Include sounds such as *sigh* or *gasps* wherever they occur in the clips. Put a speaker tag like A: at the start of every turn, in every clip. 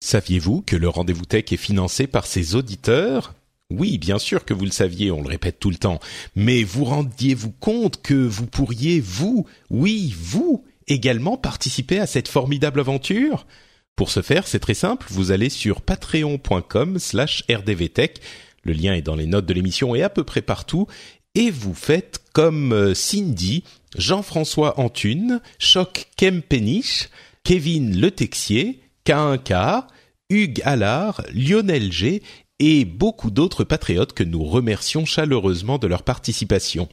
A: Saviez-vous que le rendez-vous tech est financé par ses auditeurs? Oui, bien sûr que vous le saviez, on le répète tout le temps. Mais vous rendiez-vous compte que vous pourriez, vous, oui, vous, également participer à cette formidable aventure? Pour ce faire, c'est très simple, vous allez sur patreon.com slash rdvtech, le lien est dans les notes de l'émission et à peu près partout, et vous faites comme euh, Cindy, Jean-François Antune, Choc Kempenich, Kevin Le Texier, K1K, Hugues Allard, Lionel G et beaucoup d'autres patriotes que nous remercions chaleureusement de leur participation.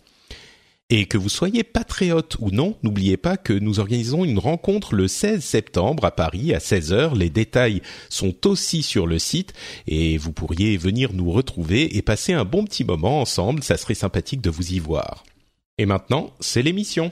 A: Et que vous soyez patriote ou non, n'oubliez pas que nous organisons une rencontre le 16 septembre à Paris à 16h. Les détails sont aussi sur le site et vous pourriez venir nous retrouver et passer un bon petit moment ensemble. Ça serait sympathique de vous y voir. Et maintenant, c'est l'émission.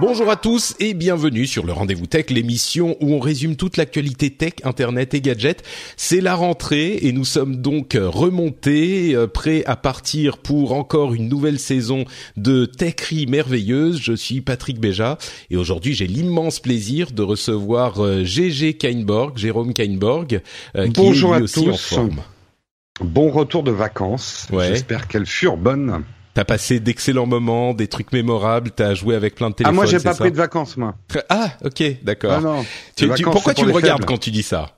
A: Bonjour à tous et bienvenue sur le Rendez-vous Tech, l'émission où on résume toute l'actualité tech, internet et gadgets. C'est la rentrée et nous sommes donc remontés, euh, prêts à partir pour encore une nouvelle saison de Techerie merveilleuse. Je suis Patrick Béja et aujourd'hui j'ai l'immense plaisir de recevoir euh, GG Kainborg, Jérôme Kainborg, euh, qui
B: Bonjour
A: est lui
B: à
A: aussi en
B: tous.
A: forme.
B: Bon retour de vacances.
A: Ouais.
B: J'espère qu'elles furent bonnes.
A: T'as passé d'excellents moments, des trucs mémorables, t'as joué avec plein de
B: Ah,
A: téléphones.
B: moi, j'ai pas pris de vacances, moi.
A: Ah, ok, d'accord.
B: Ah
A: pourquoi tu me regardes
B: faibles.
A: quand tu dis ça?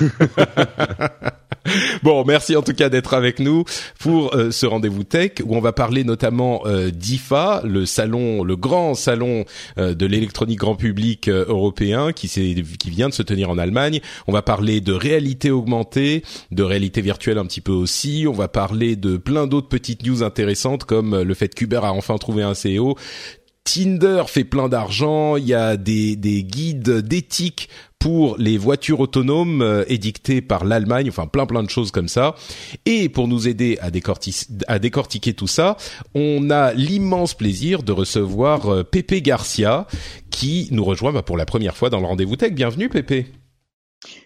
A: *laughs* *laughs* Bon, merci en tout cas d'être avec nous pour euh, ce rendez-vous tech où on va parler notamment euh, d'IFA, le salon, le grand salon euh, de l'électronique grand public européen qui, qui vient de se tenir en Allemagne. On va parler de réalité augmentée, de réalité virtuelle un petit peu aussi. On va parler de plein d'autres petites news intéressantes comme le fait qu'Uber a enfin trouvé un CEO. Tinder fait plein d'argent, il y a des, des guides d'éthique pour les voitures autonomes euh, édictées par l'Allemagne, enfin plein plein de choses comme ça. Et pour nous aider à, décorti- à décortiquer tout ça, on a l'immense plaisir de recevoir euh, Pépé Garcia qui nous rejoint bah, pour la première fois dans le rendez-vous tech. Bienvenue Pépé.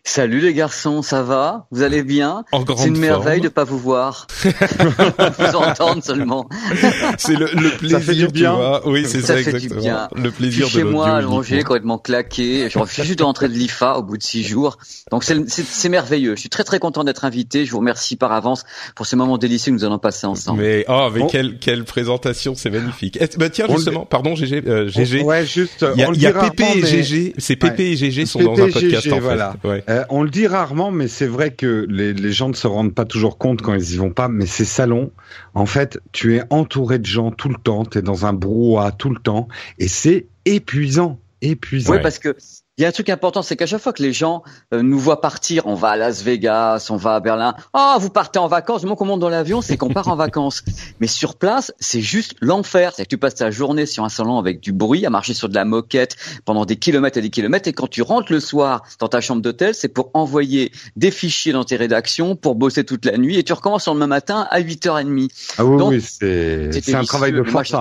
C: Salut les garçons, ça va? Vous allez bien? C'est une merveille
A: forme.
C: de pas vous voir, *laughs* vous entendre seulement.
A: C'est le, le plaisir,
B: fait du
A: tu
B: bien.
A: vois. Oui, c'est ça,
C: Ça fait du bien.
A: Le
C: Je
A: plaisir
C: suis chez
A: de
C: moi
A: l'audio
C: allongé, complètement claqué. Je refuse juste de rentrer de l'IFA au bout de six jours. Donc c'est c'est- c'est merveilleux. Je suis très très content d'être invité. Je vous remercie par avance pour ce moment délicieux que nous allons passer ensemble.
A: Mais oh, mais
B: On-
A: quelle quelle présentation, c'est magnifique. Eh, bah tiens
B: On
A: justement, pardon GG, euh, GG.
B: Ouais, juste.
A: Il y a,
B: on
A: y a Pépé
B: rarement,
A: et
B: mais-
A: GG, c'est Pépé
B: Ouais.
A: et GG sont
B: Pépé
A: dans un podcast
B: GG,
A: en fait.
B: voilà.
A: Ouais.
B: Euh, on le dit rarement, mais c'est vrai que les, les gens ne se rendent pas toujours compte quand ils y vont pas. Mais ces salons, en fait, tu es entouré de gens tout le temps, tu es dans un brouhaha tout le temps, et c'est épuisant, épuisant.
C: Oui, parce que il y a un truc important, c'est qu'à chaque fois que les gens euh, nous voient partir, on va à Las Vegas, on va à Berlin. Ah, vous partez en vacances. Le moment qu'on monte dans l'avion, c'est qu'on part en vacances. *laughs* Mais sur place, c'est juste l'enfer. C'est que tu passes ta journée sur un salon avec du bruit, à marcher sur de la moquette pendant des kilomètres et des kilomètres. Et quand tu rentres le soir dans ta chambre d'hôtel, c'est pour envoyer des fichiers dans tes rédactions, pour bosser toute la nuit. Et tu recommences le lendemain matin à 8h30.
B: Ah oui,
C: Donc,
B: oui, c'est un travail de
C: délicieux.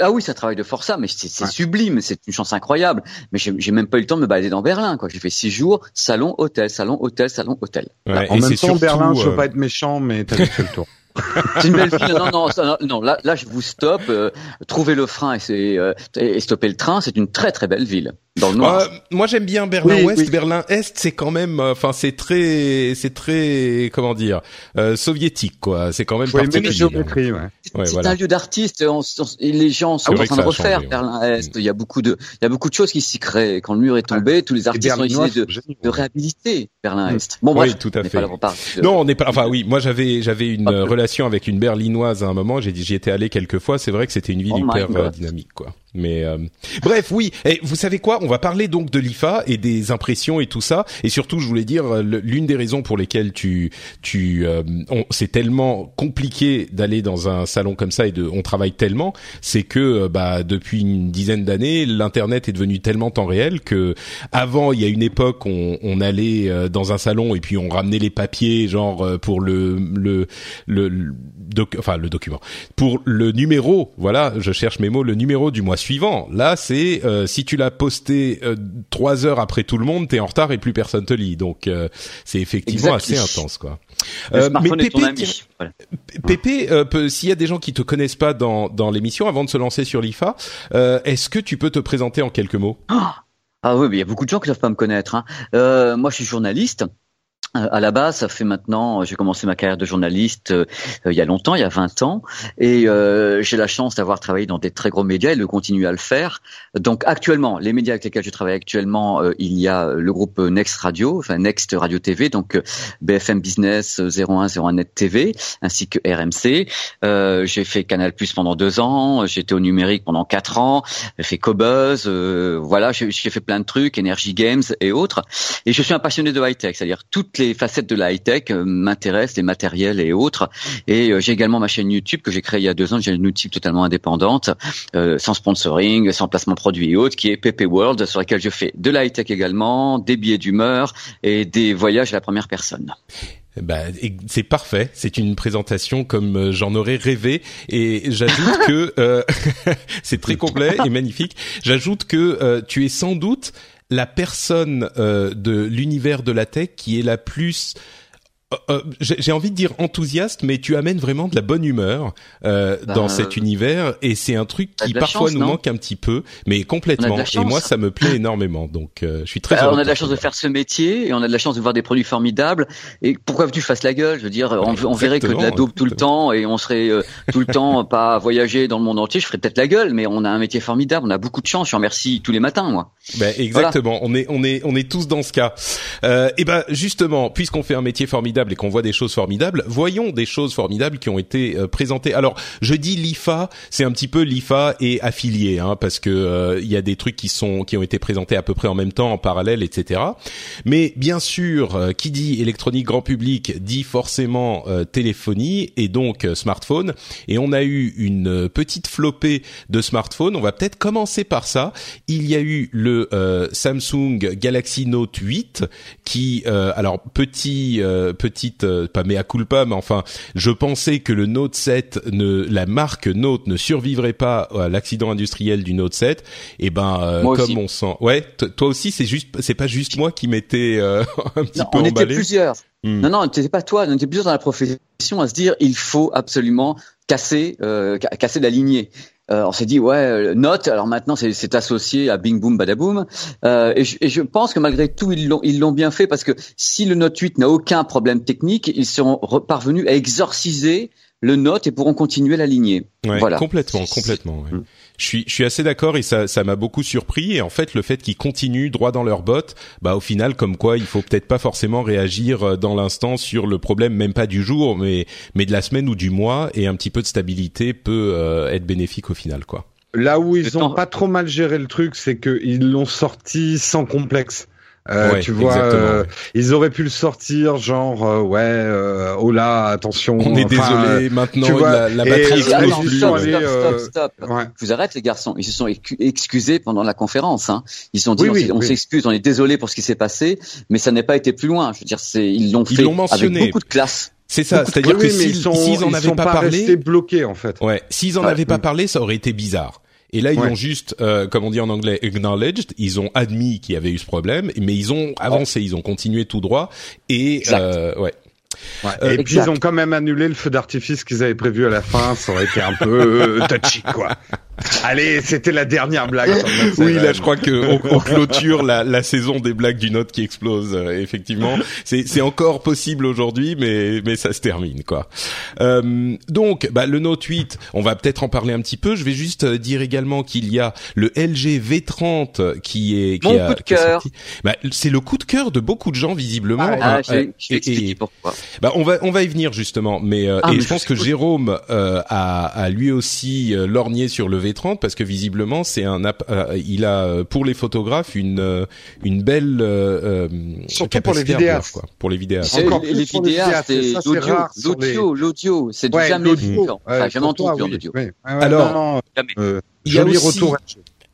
C: Ah oui, c'est un travail de forçat, mais c'est
B: Ouais.
C: sublime, c'est une chance incroyable. Mais j'ai même pas eu le temps de me balader dans Berlin, quoi. J'ai fait six jours, salon, hôtel, salon, hôtel, salon, hôtel.
A: Ouais,
B: En
A: et
B: même temps,
A: surtout,
B: Berlin, je veux
A: euh,
B: pas être méchant, mais t'as fait le tour. *laughs*
C: C'est une belle ville. Non, non, ça, non, non, là, là, je vous stoppe. Euh, trouvez le frein et, c'est, euh, et stopper le train. C'est une très, très belle ville. Dans le noir.
A: Euh, moi j'aime bien Berlin Ouest, Berlin Est, c'est quand même, euh, enfin c'est très, c'est très, comment dire, euh, soviétique quoi. C'est quand même particulier.
B: même géométrie, ouais.
A: Ouais,
C: c'est
A: voilà.
C: un lieu d'artistes. on- on- et Les gens sont en train de refaire
A: changé,
C: Berlin Est. Il y a beaucoup de, il y a beaucoup de choses qui s'y créent. Quand le mur est tombé, tous les artistes ont essayé de,
B: sont géniaux.
C: de réhabiliter Berlin
B: Mm.
C: Est. Bon,
A: Oui,
C: bref,
A: tout à
C: on
A: fait.
C: pas là pour parler de-
A: Non, on n'est pas. Enfin oui, moi j'avais j'avais une euh, relation avec une berlinoise à un moment. J'ai dit j'y étais allé quelques fois. C'est vrai que c'était une ville
C: Oh
A: hyper euh, dynamique quoi. Mais euh, bref, oui. Et vous savez quoi? On va parler donc de l'IFA et des impressions et tout ça. Et surtout, je voulais dire l'une des raisons pour lesquelles tu tu euh, c'est tellement compliqué d'aller dans un salon comme ça et de on travaille tellement, c'est que euh, bah depuis une dizaine d'années, l'internet est devenu tellement temps réel que avant il y a une époque on, on allait euh, dans un salon et puis on ramenait les papiers genre euh, pour le le, le doc- enfin le document pour le numéro voilà je cherche mes mots le numéro du mois suivant là c'est euh, si tu l'as posté euh, trois heures après tout le monde t'es en retard et plus personne te lit donc euh, c'est effectivement assez intense quoi
C: ton
A: Pépé,
C: Voilà.
A: Pépé, s'il y a des gens qui te connaissent pas dans, dans l'émission, avant de se lancer sur l'IFA, est-ce que tu peux te présenter en quelques mots?
C: Ah oui, mais il y a beaucoup de gens qui ne doivent pas me connaître. Hein. Moi, je suis journaliste. Euh, à la base, ça fait maintenant, j'ai commencé ma carrière de journaliste euh, euh, il y a longtemps, il y a 20 ans, et euh, j'ai la chance d'avoir travaillé dans des très gros médias et de continuer à le faire. Donc actuellement, les médias avec lesquels je travaille actuellement, euh, il y a le groupe Next Radio, enfin Next Radio TV, donc euh, BFM Business euh, 01, 01 Net TV, ainsi que RMC. Euh, j'ai fait Canal Plus pendant deux ans, j'étais au numérique pendant quatre ans, j'ai fait Cobuzz, euh, voilà, j'ai fait plein de trucs, Energy Games et autres. Et je suis un passionné de high-tech, c'est-à-dire toutes les facettes de la high-tech euh, m'intéressent, les matériels et autres. Et euh, j'ai également ma chaîne YouTube que j'ai créée il y a deux ans, j'ai une YouTube totalement indépendante, euh, sans sponsoring, sans placement de produits et autres, qui est PP World, sur laquelle je fais de la high-tech également, des billets d'humeur et des voyages à la première personne.
A: bah, c'est parfait. C'est une présentation comme j'en aurais rêvé. Et j'ajoute *laughs* que euh, *laughs* c'est très complet et magnifique. J'ajoute que euh, tu es sans doute la personne euh, de l'univers de la tech qui est la plus euh, euh, j'ai envie de dire enthousiaste, mais tu amènes vraiment de la bonne humeur euh,
C: Bah,
A: dans cet univers et c'est un truc qui parfois
C: chance,
A: nous manque un petit peu, mais complètement. et moi, ça me plaît énormément, donc euh, je suis très.
C: Bah,
A: heureux
C: on a de la chance de faire ce métier et on a de la chance de voir des produits formidables. Et pourquoi que tu fasses la gueule? Je veux dire, on, on verrait que de la dope tout le temps et on serait euh, tout le temps *laughs* pas à voyager dans le monde entier. Je ferais peut-être la gueule, mais on a un métier formidable. On a beaucoup de chance. Je remercie tous les matins, moi.
A: Ben, exactement. On est on est on est tous dans ce cas. Euh, et ben justement, puisqu'on fait un métier formidable et qu'on voit des choses formidables, voyons des choses formidables qui ont été euh, présentées. Alors, je dis l'IFA, c'est un petit peu l'IFA et affilié, hein, parce que euh, il y a des trucs qui sont qui ont été présentés à peu près en même temps, en parallèle, etc. Mais bien sûr, euh, qui dit électronique grand public dit forcément euh, téléphonie et donc smartphone. Et on a eu une petite flopée de smartphones. On va peut-être commencer par ça. Il y a eu le Samsung Galaxy Note 8 qui, alors petit, euh, petite, euh, pas mea culpa, mais enfin, je pensais que le Note 7, ne, la marque Note ne survivrait pas à l'accident industriel du Note 7. Et ben, euh, comme
C: aussi.
A: on sent, ouais, toi aussi, c'est juste, c'est pas juste moi qui m'étais euh, *laughs* un petit
C: Non,
A: peu
C: on était plusieurs.
A: Hmm.
C: Non, non, n'était pas toi. On était plusieurs dans la profession à se dire, il faut absolument casser, euh, ca- casser la lignée. Euh, on s'est dit ouais euh, Note alors maintenant c'est c'est associé à Bing Boom Badaboom euh, et, je, et je pense que malgré tout ils l'ont ils l'ont bien fait parce que si le Note 8 n'a aucun problème technique ils seront re- parvenus à exorciser le Note et pourront continuer la lignée
A: Ouais,
C: voilà
A: complètement, complètement. ouais. Je suis, je suis assez d'accord et ça, ça m'a beaucoup surpris. Et en fait, le fait qu'ils continuent droit dans leurs bottes, bah au final, comme quoi, il faut peut-être pas forcément réagir euh, dans l'instant sur le problème, même pas du jour, mais mais de la semaine ou du mois. Et un petit peu de stabilité peut euh, être bénéfique au final, quoi.
B: Là où ils ont pas trop mal géré le truc, c'est qu'ils l'ont sorti sans complexe. Euh,
A: Ouais,
B: tu vois, euh,
A: ouais.
B: ils auraient pu le sortir genre euh, ouais, euh, oh là, attention.
A: On est désolé. Maintenant,
B: tu vois,
A: la, la batterie
B: et-
C: Ah,
A: explose
C: non,
A: plus.
C: stop, stop,
B: euh,
C: stop, stop.
B: euh, ouais.
C: Je vous arrête les garçons. Ils se sont excusés pendant la conférence. Hein. Ils se sont dit
B: Oui,
C: on
B: oui, oui.
C: s'excuse, on est désolé pour ce qui s'est passé, mais ça n'est pas été plus loin. Je veux dire, c'est ils l'ont
A: Ils
C: fait
A: l'ont mentionné.
C: avec beaucoup de classe.
A: C'est ça. C'est-à-dire que s'ils en
B: ils
A: avaient pas,
B: pas
A: parlé,
B: bloqués en fait.
A: Ouais, s'ils en
B: Ouais.
A: avaient pas
B: Mm.
A: parlé, ça aurait été bizarre. Et là, ils
B: Ouais.
A: ont juste, euh, comme on dit en anglais, acknowledged. Ils ont admis qu'il y avait eu ce problème, mais ils ont avancé, ils ont continué tout droit. Et euh, ouais.
B: Ouais.
A: Euh,
B: et puis ils ont quand même annulé le feu d'artifice qu'ils avaient prévu à la fin. Ça aurait été un peu euh, touchy quoi. Allez, c'était la dernière blague.
A: oui, là, je crois que on, clôture la, la, saison des blagues du Note qui explose. Euh, effectivement, c'est c'est encore possible aujourd'hui, mais mais ça se termine quoi. Euh, donc, bah, le Note 8, on va peut-être en parler un petit peu. Je vais juste euh, dire également qu'il y a le LG V30 qui est qui
C: Mon coup de cœur.
A: Bah, c'est le coup de cœur de beaucoup de gens visiblement.
C: Ah, ah je, pourquoi.
A: Bah, on va on va y venir justement, mais, euh, ah, et je pense que Jérôme euh, a, a lui aussi lorgné sur le V30 parce que visiblement c'est un il a pour les photographes une une belle euh,
B: surtout pour les vidéastes.
A: quoi. Pour les vidéastes.
C: Encore les, les vidéastes c'est l'audio l'audio l'audio c'est du jamais vu enfin, jamais entendu en audio
A: alors
B: il y a aussi... retour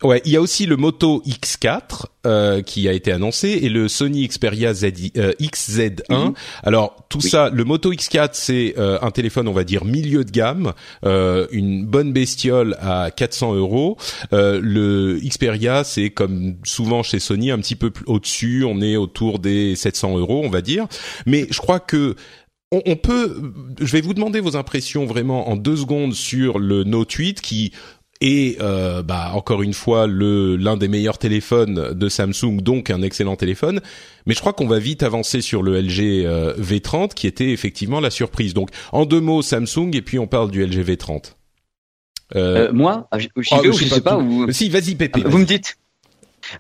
A: Ouais, il y a aussi le Moto X4 euh, qui a été annoncé et le Sony Xperia Z, euh, XZ1. Mhm. Alors tout ça, le Moto X4 c'est euh, un téléphone on va dire milieu de gamme, euh, une bonne bestiole à 400 euros. Euh, le Xperia c'est comme souvent chez Sony un petit peu au-dessus, on est autour des 700 euros on va dire. Mais je crois que on, peut, je vais vous demander vos impressions vraiment en deux secondes sur le Note 8 qui et euh, bah encore une fois le l'un des meilleurs téléphones de Samsung, donc un excellent téléphone. Mais je crois qu'on va vite avancer sur le LG euh, V30 qui était effectivement la surprise. Donc en deux mots Samsung et puis on parle du LG V30.
C: Euh, moi, ah, je, je, ah, sais pas.
A: Si, vas-y, Pépé.
C: Vous me dites.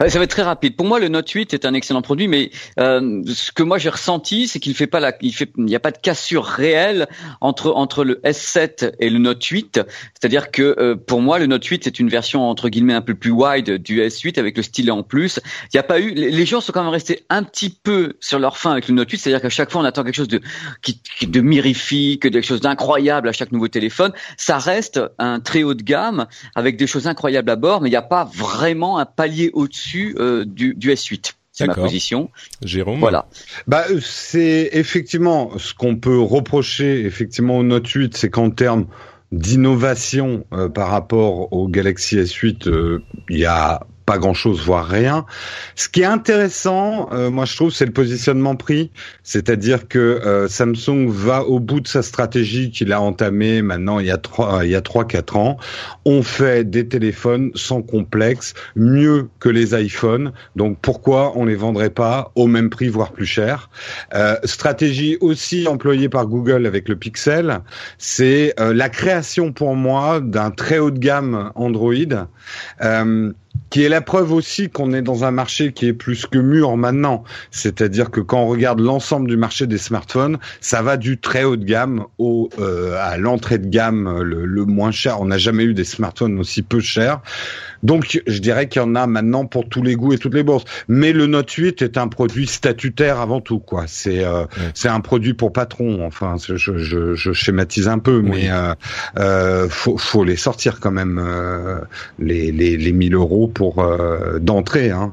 C: Ça va être très rapide. Pour moi, le Note 8 est un excellent produit, mais euh, ce que moi j'ai ressenti, c'est qu'il fait pas la, il fait, n'y a pas de cassure réelle entre entre le S7 et le Note 8. C'est-à-dire que euh, pour moi, le Note 8 c'est une version entre guillemets un peu plus wide du S8 avec le stylet en plus. Il n'y a pas eu, les gens sont quand même restés un petit peu sur leur fin avec le Note 8. C'est-à-dire qu'à chaque fois, on attend quelque chose de qui, de mirifique, quelque chose d'incroyable à chaque nouveau téléphone. Ça reste un très haut de gamme avec des choses incroyables à bord, mais il n'y a pas vraiment un palier au euh, du, du S8 c'est ma position.
A: Jérôme.
C: Voilà.
B: Bah c'est effectivement ce qu'on peut reprocher effectivement au Note 8, c'est qu'en termes d'innovation euh, par rapport au Galaxy S8, euh, il y a pas grand-chose, voire rien. Ce qui est intéressant, euh, moi je trouve, c'est le positionnement prix, c'est-à-dire que euh, Samsung va au bout de sa stratégie qu'il a entamée maintenant il y a trois, il y a trois quatre ans. On fait des téléphones sans complexe, mieux que les iPhones. Donc pourquoi on les vendrait pas au même prix, voire plus cher? Euh, Stratégie aussi employée par Google avec le Pixel, c'est la création pour moi d'un très haut de gamme Android qui est la preuve aussi qu'on est dans un marché qui est plus que mûr maintenant. C'est-à-dire que quand on regarde l'ensemble du marché des smartphones, ça va du très haut de gamme au euh, à l'entrée de gamme le, le moins cher. On n'a jamais eu des smartphones aussi peu chers. Donc, je dirais qu'il y en a maintenant pour tous les goûts et toutes les bourses. Mais le Note 8 est un produit statutaire avant tout, quoi. C'est euh, c'est un produit pour patron. Enfin, je, je, je schématise un peu, mais euh, euh, faut, faut les sortir quand même euh, les, les les 1000 euros pour euh, d'entrée, hein,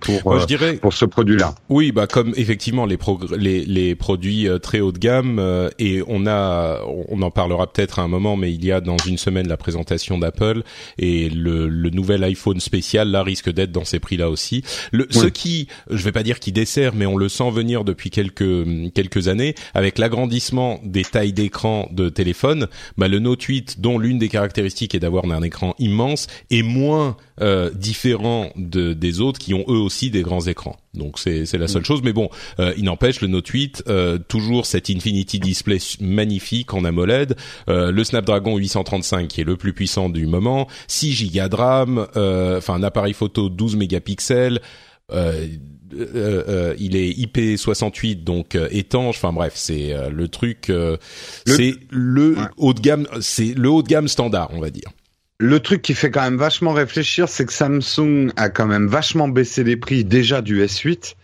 B: pour
A: je dirais,
B: pour ce produit-là.
A: Oui, bah comme effectivement les les, les produits très haut de gamme et on a on en parlera peut-être à un moment, mais il y a dans une semaine la présentation d'Apple et le, le nouvel iPhone spécial là risque d'être dans ces prix-là aussi. Le, Ce qui, je vais pas dire qui dessert, mais on le sent venir depuis quelques quelques années avec l'agrandissement des tailles d'écran de téléphone. Bah, le Note 8, dont l'une des caractéristiques est d'avoir un écran immense, est moins euh, différent de, des autres qui ont eux aussi des grands écrans. Donc c'est c'est la seule mm. chose. Mais bon, euh, il n'empêche le Note 8 euh, toujours cet Infinity Display magnifique en AMOLED, euh, le Snapdragon 835 qui est le plus puissant du moment, 6 Go de RAM, euh, enfin un appareil photo 12 mégapixels. Euh, euh, il est IP68 donc étanche. Enfin bref, c'est le truc. c'est le haut de gamme. C'est le haut de gamme standard, on va dire.
B: Le truc qui fait quand même vachement réfléchir, c'est que Samsung a quand même vachement baissé les prix déjà du S8.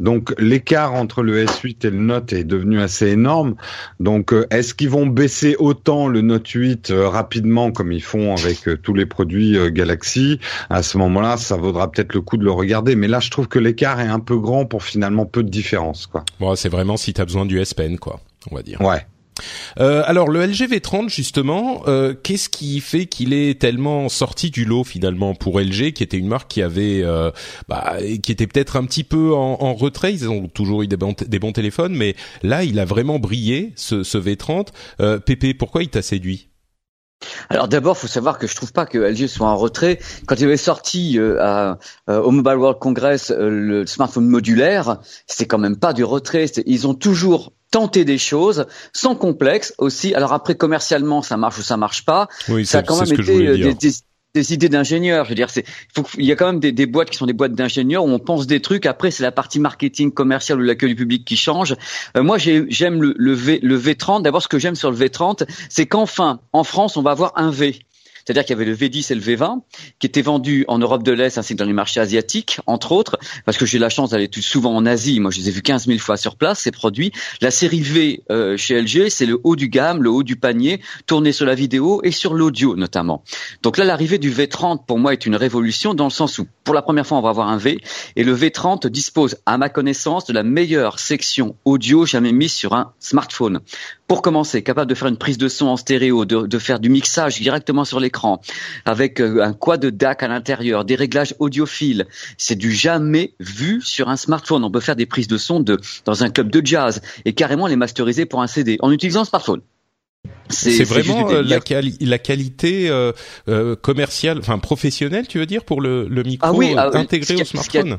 B: Donc l'écart entre le S8 et le Note est devenu assez énorme. Donc euh, est-ce qu'ils vont baisser autant le Note 8 euh, rapidement comme ils font avec euh, tous les produits Galaxy? À ce moment-là, ça vaudra peut-être le coup de le regarder. Mais là, je trouve que l'écart est un peu grand pour finalement peu de différence. Quoi.
A: Bon, c'est vraiment si tu as besoin du S Pen, quoi, on va dire.
B: Ouais.
A: Euh, alors le LG V30 justement, euh, qu'est-ce qui fait qu'il est tellement sorti du lot finalement pour LG, qui était une marque qui avait, euh, bah, qui était peut-être un petit peu en, retrait? Ils ont toujours eu des bons, téléphones, mais là il a vraiment brillé ce, ce V30. Euh, Pépé, pourquoi il t'a séduit?
C: Alors d'abord, faut savoir que je trouve pas que LG soit en retrait. Quand il avait sorti euh, au Mobile World Congress le smartphone modulaire, c'était quand même pas du retrait. Ils ont toujours tenté des choses sans complexe aussi. Alors après commercialement, ça marche ou ça marche pas.
A: Oui,
C: ça a quand même
A: été
C: des, des idées d'ingénieurs. Je veux dire, c'est, il y a quand même des, des, boîtes qui sont des boîtes d'ingénieurs où on pense des trucs. Après, c'est la partie marketing commercial ou l'accueil du public qui change. Euh, moi, j'aime le, le, v, le V30. D'abord, ce que j'aime sur le V30, c'est qu'enfin, en France, on va avoir un V. C'est-à-dire qu'il y avait le V10 et le V20 qui étaient vendus en Europe de l'Est ainsi que dans les marchés asiatiques, entre autres, parce que j'ai la chance d'aller tout souvent en Asie. Moi, je les ai vus 15 000 fois sur place, ces produits. La série V euh, chez LG, c'est le haut du gamme, le haut du panier, tourné sur la vidéo et sur l'audio notamment. Donc là, l'arrivée du V30, pour moi, est une révolution dans le sens où, pour la première fois, on va avoir un V, et le V30 dispose, à ma connaissance, de la meilleure section audio jamais mise sur un smartphone. Pour commencer, capable de faire une prise de son en stéréo, de, de faire du mixage directement sur l'écran, avec euh, un quad de DAC à l'intérieur, des réglages audiophiles. C'est du jamais vu sur un smartphone. On peut faire des prises de son de, dans un club de jazz et carrément les masteriser pour un CD en utilisant un smartphone.
A: C'est vraiment euh, la, la, qualité euh, commerciale, enfin professionnelle, tu veux dire, pour le, le micro
C: ah oui, ah
A: intégré au smartphone?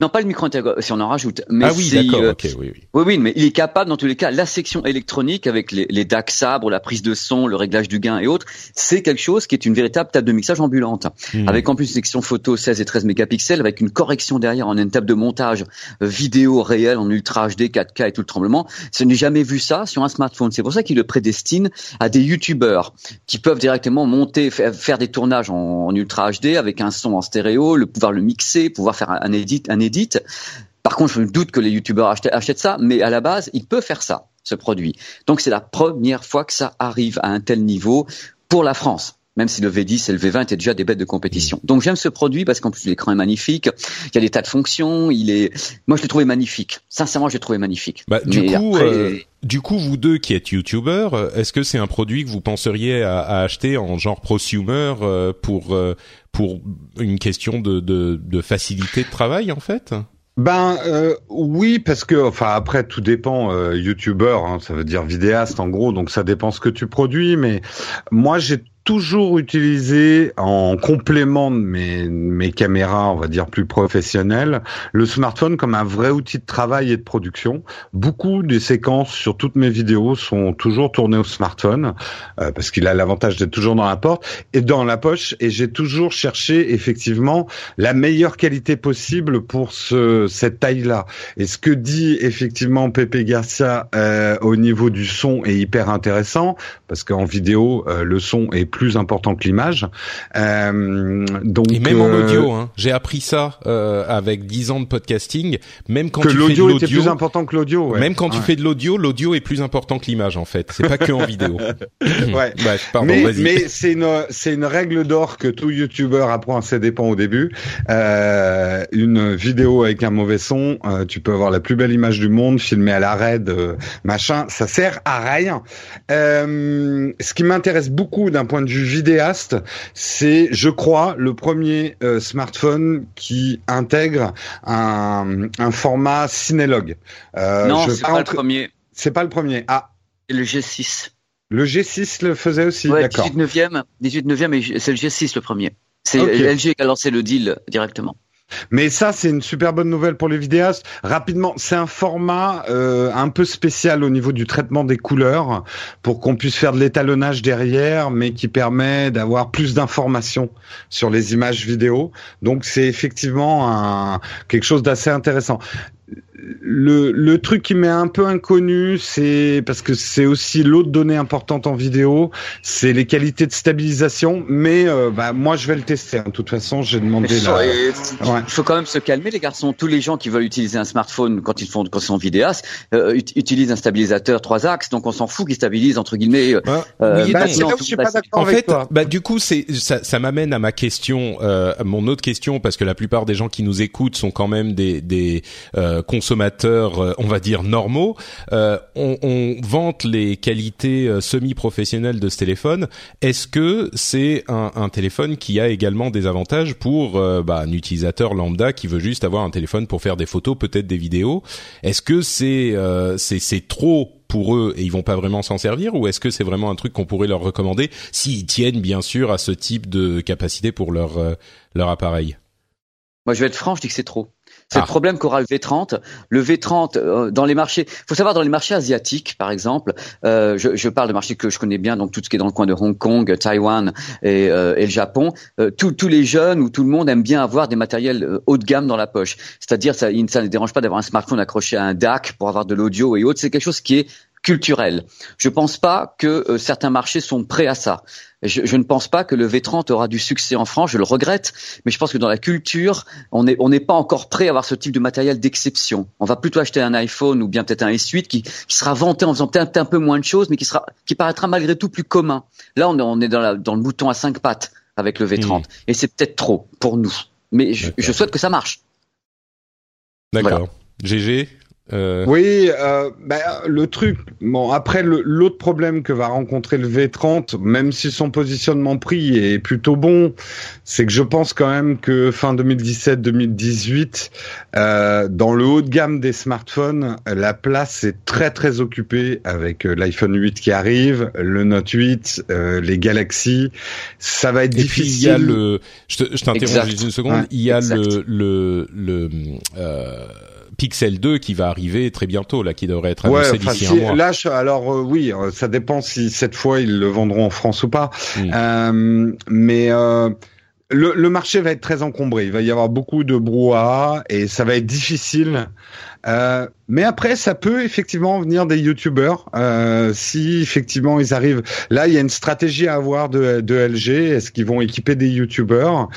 C: Non, pas le micro si on en rajoute. Mais
A: ah oui, d'accord, euh, oui, oui.
C: Oui, oui, mais il est capable, dans tous les cas, la section électronique avec les, les DAC sabres, la prise de son, le réglage du gain et autres, c'est quelque chose qui est une véritable table de mixage ambulante. Hmm. Avec en plus une section photo 16 et 13 mégapixels, avec une correction derrière en une table de montage vidéo réelle en Ultra HD, 4K et tout le tremblement. Ce n'est jamais vu ça sur un smartphone. C'est pour ça qu'il le prédestine à des youtubeurs qui peuvent directement monter, faire des tournages en, Ultra HD avec un son en stéréo, le pouvoir le mixer, pouvoir faire un, un edit, un edit par contre, je me doute que les youtubeurs achètent, ça, mais à la base, il peut faire ça, ce produit. Donc c'est la première fois que ça arrive à un tel niveau pour la France même si le V10 et le V20 étaient déjà des bêtes de compétition. Donc j'aime ce produit parce qu'en plus l'écran est magnifique, il y a des tas de fonctions, il est, moi je l'ai trouvé magnifique. Sincèrement, je l'ai trouvé magnifique.
A: Bah, du coup, euh, du coup, vous deux qui êtes youtubeurs, euh, est-ce que c'est un produit que vous penseriez à, à acheter en genre prosumer euh, pour pour une question de, de, de facilité de travail en fait?
B: Ben euh, oui, parce que enfin après tout dépend. Euh, YouTuber, hein, ça veut dire vidéaste en gros, donc ça dépend ce que tu produis. Mais moi j'ai toujours utilisé en complément de mes, mes caméras, on va dire plus professionnelles, le smartphone comme un vrai outil de travail et de production. Beaucoup des séquences sur toutes mes vidéos sont toujours tournées au smartphone euh, parce qu'il a l'avantage d'être toujours dans la porte et dans la poche. Et j'ai toujours cherché effectivement la meilleure qualité possible pour ce, cette taille-là. Et ce que dit effectivement Pepe Garcia euh, au niveau du son est hyper intéressant parce qu'en vidéo euh, le son est plus important que l'image.
A: Euh, donc et même en euh, audio, hein. j'ai appris ça euh, avec 10 ans de podcasting. Même quand
B: que
A: tu
B: l'audio
A: fais de
B: était plus important que l'audio. Ouais.
A: Même quand tu fais de l'audio, l'audio est plus important que l'image en fait. C'est pas que en vidéo. *laughs*
B: ouais.
A: Pardon,
B: mais c'est une c'est une règle d'or que tout YouTuber apprend à ses dépens au début. Euh, une vidéo avec un mauvais son, euh, tu peux avoir la plus belle image du monde, filmée à l'arrêt, machin, ça sert à rien. ce qui m'intéresse beaucoup d'un point de vue vidéaste, c'est, je crois, le premier euh, smartphone qui intègre un, un format cinélog.
C: Euh, non, c'est pas le premier.
B: C'est pas le premier. Ah.
C: Le G6.
B: Le G6 le faisait aussi,
C: ouais,
B: d'accord.
C: 18 neuvième, 18 neuvième, et c'est le G6 le premier. C'est LG qui a lancé le deal directement.
B: Mais ça, c'est une super bonne nouvelle pour les vidéastes. Rapidement, c'est un format euh, un peu spécial au niveau du traitement des couleurs pour qu'on puisse faire de l'étalonnage derrière, mais qui permet d'avoir plus d'informations sur les images vidéo. Donc, c'est effectivement quelque chose d'assez intéressant le, le truc qui m'est un peu inconnu, c'est parce que c'est aussi l'autre donnée importante en vidéo, c'est les qualités de stabilisation. Mais euh, bah, moi, je vais le tester. Hein. De toute façon, j'ai demandé.
C: Il faut quand même se calmer, les garçons. Tous les gens qui veulent utiliser un smartphone quand ils font quand ils sont vidéastes euh, utilisent un stabilisateur trois axes. Donc on s'en fout qu'ils stabilisent entre guillemets.
A: Euh, oui, bah, je suis pas d'accord en fait, toi. Bah, du coup, c'est ça, ça m'amène à ma question, euh, mon autre question, parce que la plupart des gens qui nous écoutent sont quand même des, des consommateurs consommateurs, euh, on va dire normaux, euh, on, on, vante les qualités euh, semi-professionnelles de ce téléphone. Est-ce que c'est un, un, téléphone qui a également des avantages pour bah, un utilisateur lambda qui veut juste avoir un téléphone pour faire des photos, peut-être des vidéos? Est-ce que c'est c'est trop pour eux et ils vont pas vraiment s'en servir? Ou est-ce que c'est vraiment un truc qu'on pourrait leur recommander s'ils tiennent bien sûr à ce type de capacité pour leur leur appareil?
C: Moi, je vais être franc, je dis que c'est trop. C'est le ah. problème qu'aura le V30. Le V30 euh, dans les marchés, faut savoir dans les marchés asiatiques, par exemple, euh, je, je, parle de marchés que je connais bien, donc tout ce qui est dans le coin de Hong Kong, Taïwan et, euh, et le Japon. Euh, tous les jeunes ou tout le monde aime bien avoir des matériels haut de gamme dans la poche. C'est-à-dire, ça, ça ne dérange pas d'avoir un smartphone accroché à un DAC pour avoir de l'audio et autres. C'est quelque chose qui est culturel. Je pense pas que certains marchés sont prêts à ça. Je, je, ne pense pas que le V30 aura du succès en France. Je le regrette, mais je pense que dans la culture, on n'est on n'est pas encore prêt à avoir ce type de matériel d'exception. On va plutôt acheter un iPhone ou bien peut-être un S8 qui, qui sera vanté en faisant peut-être un peu moins de choses, mais qui sera qui paraîtra malgré tout plus commun. Là, on est, on est dans, la, dans le bouton à cinq pattes avec le V30, mmh. et c'est peut-être trop pour nous. Mais je, je, souhaite que ça marche.
A: D'accord. GG,
B: euh... Oui, euh, bah, le truc. Bon, après l'autre problème que va rencontrer le V30, même si son positionnement prix est plutôt bon, c'est que je pense quand même que fin 2017-2018, euh, dans le haut de gamme des smartphones, la place est très très occupée avec euh, l'iPhone 8 qui arrive, le Note 8, euh, les Galaxy. Ça va être
A: Et
B: difficile.
A: Puis il y a le. Je t'interromps juste une seconde. il y a le le le. Pixel 2 qui va arriver très bientôt, là, qui devrait être annoncé d'ici un mois.
B: Là, alors euh, oui, euh, ça dépend si cette fois ils le vendront en France ou pas. Hmm. Euh, mais euh, le, le, marché va être très encombré. Il va y avoir beaucoup de brouhaha et ça va être difficile euh, mais après, ça peut effectivement venir des youtubeurs euh, si effectivement ils arrivent. Là, il y a une stratégie à avoir de, de LG. Est-ce qu'ils vont équiper des youtubeurs?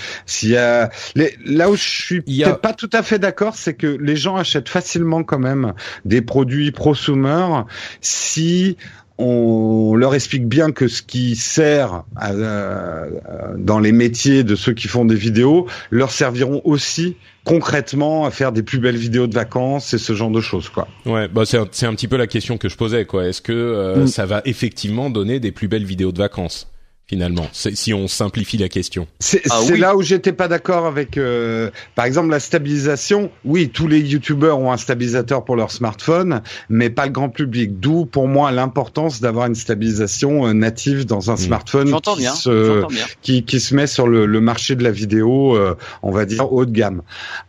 B: Les, là où je suis peut-être pas tout à fait d'accord, c'est que les gens achètent facilement quand même des produits prosumer si on leur explique bien que ce qui sert euh, dans les métiers de ceux qui font des vidéos leur serviront aussi concrètement à faire des plus belles vidéos de vacances et ce genre de choses quoi.
A: Ouais, bah c'est un, c'est un petit peu la question que je posais quoi. Est-ce que euh, mm. ça va effectivement donner des plus belles vidéos de vacances? Finalement, si on simplifie la question.
B: C'est ah là où j'étais pas d'accord avec, euh, par exemple, la stabilisation. Oui, tous les youtubeurs ont un stabilisateur pour leur smartphone, mais pas le grand public. D'où, pour moi, l'importance d'avoir une stabilisation euh, native dans un mmh. smartphone qui, bien, se, qui, qui, se met sur le, le marché de la vidéo, euh, on va dire haut de gamme.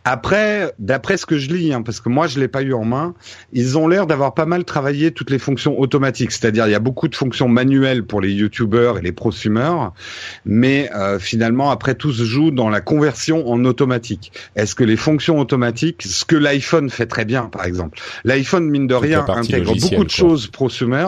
B: Après, d'après ce que je lis, hein, parce que moi je l'ai pas eu en main, ils ont l'air d'avoir pas mal travaillé toutes les fonctions automatiques. C'est-à-dire, il y a beaucoup de fonctions manuelles pour les youtubeurs et les pros mais euh, finalement après tout se joue dans la conversion en automatique. Est-ce que les fonctions automatiques, ce que l'iPhone fait très bien par exemple, l'iPhone mine de rien intègre beaucoup de choses prosumer,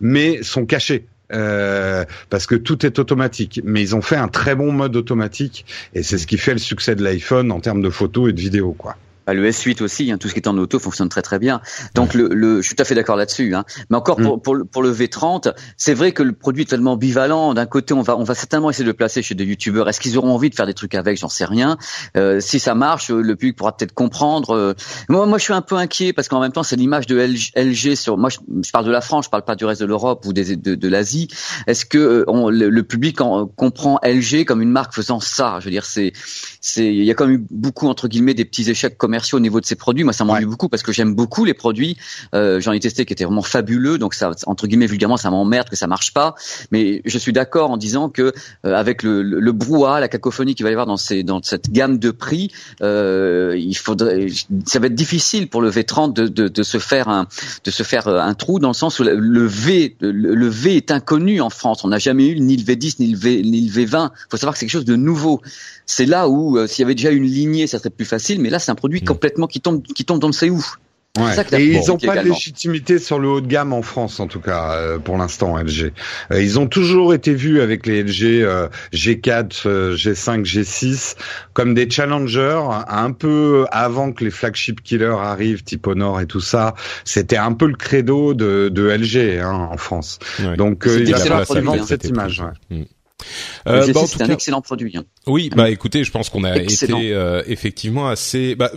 B: mais sont cachées. Euh, parce que tout est automatique. Mais ils ont fait un très bon mode automatique et c'est ce qui fait le succès de l'iPhone en termes de photos et de vidéos, quoi.
C: Bah, le S8 aussi, hein, tout ce qui est en auto fonctionne très très bien. Donc le, le, je suis tout à fait d'accord là-dessus. Hein. Mais encore pour, mm. pour, pour, le V30, c'est vrai que le produit est tellement bivalent. D'un côté, on va on va certainement essayer de le placer chez des youtubeurs. Est-ce qu'ils auront envie de faire des trucs avec? J'en sais rien. Euh, si ça marche, le public pourra peut-être comprendre. Euh, moi, moi, je suis un peu inquiet parce qu'en même temps, c'est l'image de LG, sur. Moi, je, parle de la France, je parle pas du reste de l'Europe ou des, de, de l'Asie. Est-ce que euh, on, le, public en, comprend LG comme une marque faisant ça? Je veux dire, c'est c'est il y a quand même eu beaucoup entre guillemets des petits échecs commerciaux au niveau de ces produits. Moi, ça m'ennuie beaucoup parce que j'aime beaucoup les produits. Euh, J'en ai testé qui étaient vraiment fabuleux. Donc ça, entre guillemets, vulgairement, ça m'emmerde que ça marche pas. Mais je suis d'accord en disant que euh, avec le, le, le, brouhaha, la cacophonie qu'il va y avoir dans ces dans cette gamme de prix, euh, il faudrait, ça va être difficile pour le V30 de, de, de, se faire un de se faire un trou dans le sens où le V le, V est inconnu en France. On n'a jamais eu ni le V10 ni le V ni le V20. Il faut savoir que c'est quelque chose de nouveau. C'est là où euh, s'il y avait déjà une lignée, ça serait plus facile. Mais là, c'est un produit mm. complètement qui tombe, qui tombe dans le où.
B: Ouais. et ils n'ont pas de légitimité sur le haut de gamme en France, en tout cas, euh, pour l'instant, LG. Euh, ils ont toujours été vus avec les LG G4, G5, G6 comme des challengers, un peu avant que les flagship killers arrivent, type Honor et tout ça. C'était un peu le credo de, de LG hein, en France. Donc, ils ont cette image. Ouais. Mm.
C: Euh, bah, c'est un excellent produit. Hein.
A: Oui, bah écoutez, je pense qu'on a été euh, effectivement assez. Bah,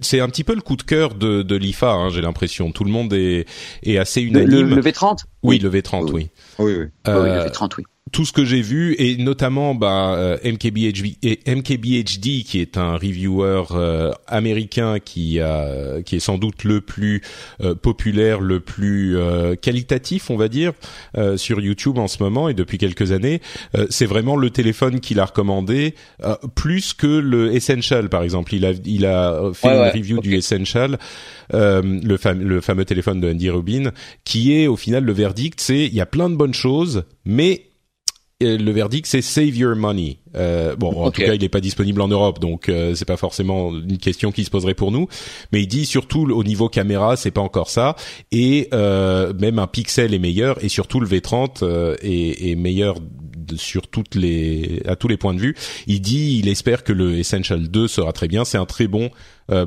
A: c'est un petit peu le coup de cœur de, de l'IFA. Hein, J'ai l'impression tout le monde est, est assez unanime.
C: Le, V30.
A: Oui, le V30, oui.
B: Oui, oui.
C: Euh, oui le V30, oui
A: tout ce que j'ai vu et notamment bah, euh, MKBHD, MKBHD qui est un reviewer euh, américain qui a qui est sans doute le plus populaire, le plus qualitatif, on va dire, sur YouTube en ce moment et depuis quelques années. c'est vraiment le téléphone qu'il a recommandé plus que le Essential par exemple. Il a il a fait une review du Essential, le, le fameux téléphone de Andy Rubin, qui est au final le verdict, c'est il y a plein de bonnes choses, mais euh, le verdict c'est save your money. Euh, bon, en tout cas, il n'est pas disponible en Europe, donc euh, c'est pas forcément une question qui se poserait pour nous. Mais il dit surtout au niveau caméra, c'est pas encore ça, et euh, même un pixel est meilleur, et surtout le V30 euh, est, est, meilleur sur toutes les à tous les points de vue. Il dit, il espère que le Essential 2 sera très bien. C'est un très bon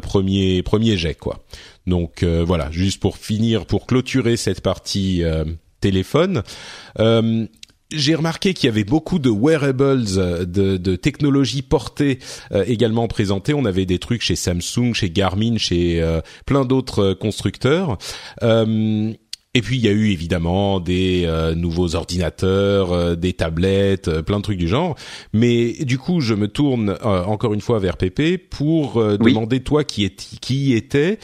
A: premier premier jet, quoi. Donc voilà, juste pour finir, pour clôturer cette partie téléphone. Euh, j'ai remarqué qu'il y avait beaucoup de wearables, euh, de, de technologies portées euh, également présentées. On avait des trucs chez Samsung, chez Garmin, chez euh, plein d'autres constructeurs. Et puis il y a eu évidemment des euh, nouveaux ordinateurs, euh, des tablettes, euh, plein de trucs du genre. Mais du coup, je me tourne encore une fois vers Pépé pour demander toi qui est qui était,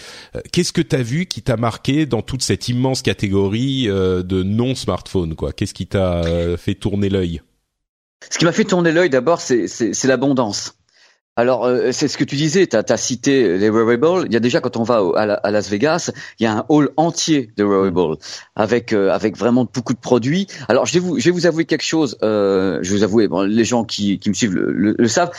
A: qu'est-ce que tu as vu qui t'a marqué dans toute cette immense catégorie de non smartphones quoi? Qu'est-ce qui t'a fait tourner l'œil?
C: Ce qui m'a fait tourner l'œil d'abord, c'est c'est l'abondance. Alors, euh, c'est ce que tu disais, tu as, cité les wearables. Il y a déjà, quand on va à, Las Vegas, il y a un hall entier de wearables avec euh, avec vraiment beaucoup de produits. Alors, je vais vous, je vais vous avouer quelque chose. Euh, je vais vous avouer, bon, les gens qui, qui me suivent le, le, savent.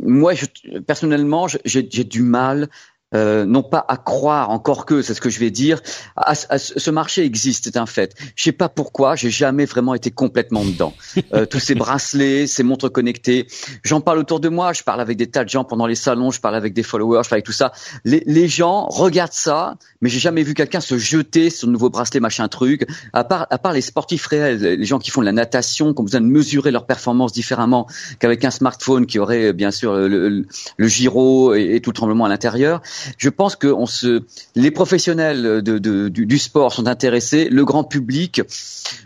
C: moi, je, personnellement, j'ai du mal euh, non pas à croire, encore que, c'est ce que je vais dire, à, ce marché existe, c'est un fait. Je sais pas pourquoi, j'ai jamais vraiment été complètement dedans. Euh, *laughs* tous ces bracelets, ces montres connectées, j'en parle autour de moi, je parle avec des tas de gens pendant les salons, je parle avec des followers, je parle avec tout ça. Les, les gens regardent ça, mais j'ai jamais vu quelqu'un se jeter sur le nouveau bracelet machin truc. À part, à part les sportifs réels, les gens qui font de la natation, qui ont besoin de mesurer leur performance différemment qu'avec un smartphone qui aurait bien sûr le, le, gyro et, et tout le tremblement à l'intérieur je pense que on se, les professionnels de, de, du, sport sont intéressés, le grand public.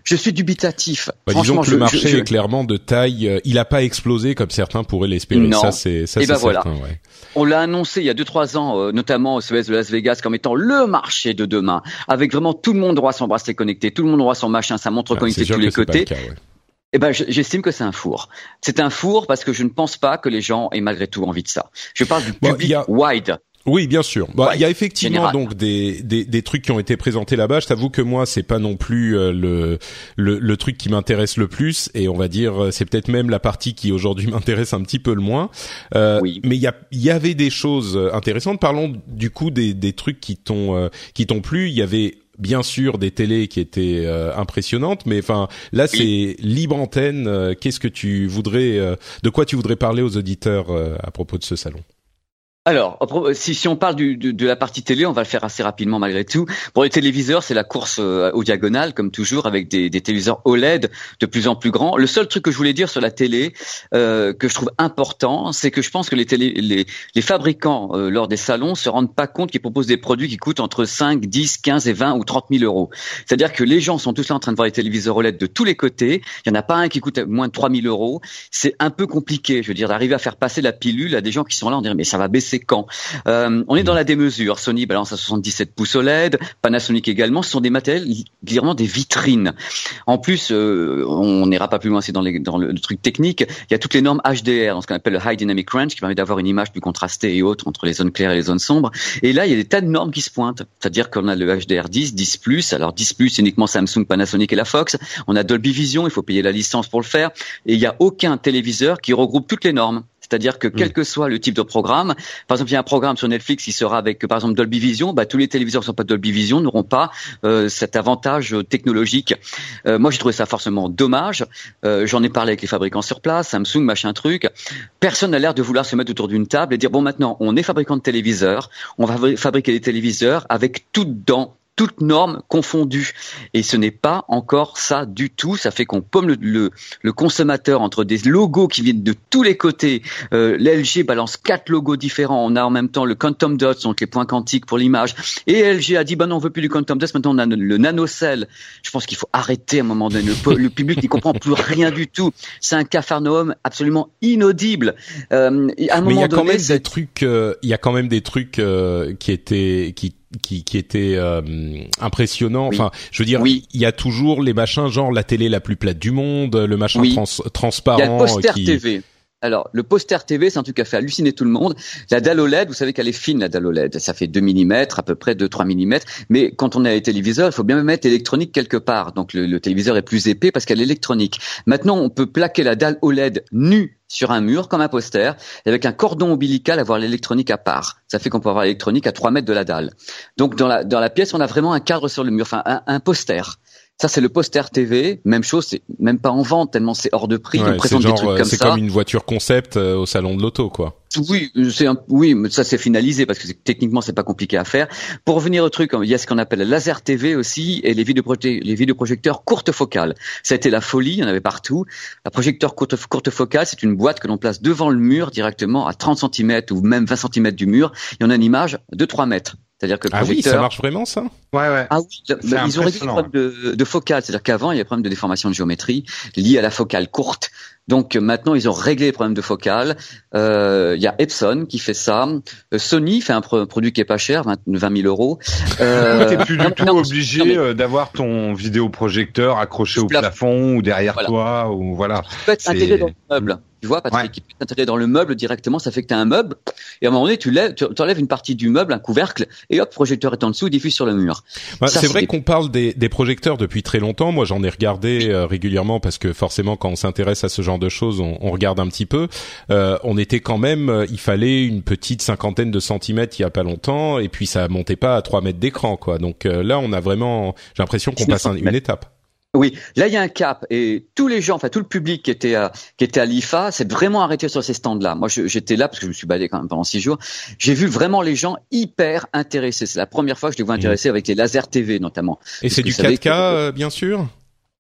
C: Je suis dubitatif.
A: Bah, disons que le marché est clairement de taille. Euh, il n'a pas explosé comme certains pourraient l'espérer. Ça, c'est ça, eh ben voilà. certain. Ouais.
C: On l'a annoncé il y a deux trois ans, euh, notamment au CES de Las Vegas, comme étant le marché de demain, avec vraiment tout le monde droit son bracelet connecté, tout le monde droit son machin, sa montre connectée de tous les côtés. Eh ben, j'estime que c'est un four. C'est un four parce que je ne pense pas que les gens aient malgré tout envie de ça. Je parle du public wide.
A: Oui, bien sûr. Bah, il y a effectivement donc des, des, des, trucs qui ont été présentés là-bas. Je t'avoue que moi, c'est pas non plus euh, le, le, le truc qui m'intéresse le plus, et on va dire euh, c'est peut-être même la partie qui aujourd'hui *laughs* m'intéresse un petit peu le moins. Euh, oui. Mais il y, a, y avait des choses intéressantes. Parlons du coup des, des trucs qui t'ont euh, qui t'ont plu. Il y avait bien sûr des télés qui étaient impressionnantes, mais enfin là c'est libre antenne. Qu'est-ce que tu voudrais, de quoi tu voudrais parler aux auditeurs à propos de ce salon?
C: Alors, si, si on parle du, de, la partie télé, on va le faire assez rapidement malgré tout. Pour les téléviseurs, c'est la course euh, au diagonale, comme toujours, avec des, des, téléviseurs OLED de plus en plus grands. Le seul truc que je voulais dire sur la télé, euh, que je trouve important, c'est que je pense que les, télé, les, les fabricants, euh, lors des salons, se rendent pas compte qu'ils proposent des produits qui coûtent entre 5, 10, 15 et 20 ou 30 000 euros. C'est-à-dire que les gens sont tous là en train de voir les téléviseurs OLED de tous les côtés. Il n'y en a pas un qui coûte moins de 3 000 euros. C'est un peu compliqué, je veux dire, d'arriver à faire passer la pilule à des gens qui sont là en disant mais ça va baisser euh, On est dans la démesure. Sony balance à 77 pouces OLED, Panasonic également. Ce sont des matériels clairement des vitrines. En plus, euh, on n'ira pas plus loin, c'est dans, dans le, truc technique. Il y a toutes les normes HDR, dans ce qu'on appelle le High Dynamic Range, qui permet d'avoir une image plus contrastée et autre entre les zones claires et les zones sombres. Et là, il y a des tas de normes qui se pointent. C'est-à-dire qu'on a le HDR 10, 10+, alors 10+, uniquement Samsung, Panasonic et la Fox. On a Dolby Vision, il faut payer la licence pour le faire. Et il n'y a aucun téléviseur qui regroupe toutes les normes. C'est-à-dire que quel mm. que soit le type de programme, par exemple, il y a un programme sur Netflix qui sera avec, par exemple, Dolby Vision, bah, tous les téléviseurs qui sont pas Dolby Vision n'auront pas euh, cet avantage technologique. Euh, moi, j'ai trouvé ça forcément dommage. Euh, j'en ai parlé avec les fabricants sur place, Samsung, machin truc. Personne n'a l'air de vouloir se mettre autour d'une table et dire bon, maintenant, on est fabricant de téléviseurs, on va fabriquer des téléviseurs avec tout dedans toutes normes confondues. Et ce n'est pas encore ça du tout. Ça fait qu'on pomme le, le, consommateur entre des logos qui viennent de tous les côtés. Euh, L'LG balance quatre logos différents. On a en même temps le quantum dots, donc les points quantiques pour l'image. Et LG a dit, bah non, on veut plus du quantum dots. Maintenant, on a le nanocell. Je pense qu'il faut arrêter à un moment donné. Le, public n'y comprend plus rien du tout. C'est un cafarnaum absolument inaudible.
A: Euh, à un Mais il y a quand même des trucs. Euh, il y a quand même des trucs euh, qui étaient qui qui, qui était euh, impressionnant. Enfin, je veux dire, il y a toujours les machins genre la télé la plus plate du monde, le machin transparent. Il y a
C: le poster TV. Alors, le poster TV, c'est un truc qui a fait halluciner tout le monde. La dalle OLED, vous savez qu'elle est fine, la dalle OLED. Ça fait 2 mm, à peu près 2-3 mm. Mais quand on a les téléviseurs, il faut bien mettre électronique quelque part. Donc, le, téléviseur est plus épais parce qu'elle est électronique. Maintenant, on peut plaquer la dalle OLED nue sur un mur comme un poster, et avec un cordon ombilical avoir l'électronique à part. Ça fait qu'on peut avoir l'électronique à 3 mètres de la dalle. Donc dans la, dans la pièce, on a vraiment un cadre sur le mur, enfin un poster. Ça, c'est le poster TV. Même chose, c'est même pas en vente tellement c'est hors de prix.
A: Ouais, c'est comme C'est comme une voiture concept euh, au salon de l'auto, quoi.
C: Oui, c'est oui, ça c'est finalisé parce que techniquement c'est pas compliqué à faire. Pour revenir au truc, il y a ce qu'on appelle la laser TV aussi et les vidéoprojecteurs, les vidéoprojecteurs courte focale. Ça a été la folie, il y en avait partout. La projecteur courte, courte focale, c'est une boîte que l'on place devant le mur directement à 30 cm ou même 20 cm du mur et on a une image de 3 mètres. C'est-à-dire que
A: ah oui, ça marche vraiment ça
B: Ouais ouais.
C: Ah oui, ils ont réglé le problème de, de focale, c'est-à-dire qu'avant il y avait problème de déformation de géométrie lié à la focale courte. Donc maintenant ils ont réglé les problèmes de focale. Euh, il y a Epson qui fait ça. Euh, Sony fait un produit qui est pas cher, 20, 000 euros.
B: Euh, *laughs* T'es plus du tout obligé euh, d'avoir ton vidéoprojecteur accroché au plafond ou derrière toi ou voilà.
C: Tu peux être intégré dans le meuble. Tu vois, Patrick, qui peut t'intégrer dans le meuble directement, ça fait que tu as un meuble, et à un moment donné, tu lèves, tu enlèves une partie du meuble, un couvercle, et hop, projecteur est en dessous, il diffuse sur le mur.
A: Bah, c'est vrai qu'on parle des, des, projecteurs depuis très longtemps. Moi, j'en ai regardé euh, régulièrement parce que forcément, quand on s'intéresse à ce genre de choses, on, on regarde un petit peu. Euh, on était quand même, euh, il fallait une petite cinquantaine de centimètres il y a pas longtemps, et puis ça montait pas à 3 mètres d'écran, quoi. Donc euh, là, on a vraiment, j'ai l'impression qu'on passe une étape.
C: Oui, là il y a un cap et tous les gens, enfin tout le public qui était à, qui était à l'IFA, s'est vraiment arrêté sur ces stands-là. Moi j'étais là parce que je me suis baladé quand même pendant six jours. J'ai vu vraiment les gens hyper intéressés. C'est la première fois que je les vois mmh. intéressés avec les laser TV notamment.
A: Et c'est du 4K euh, bien sûr?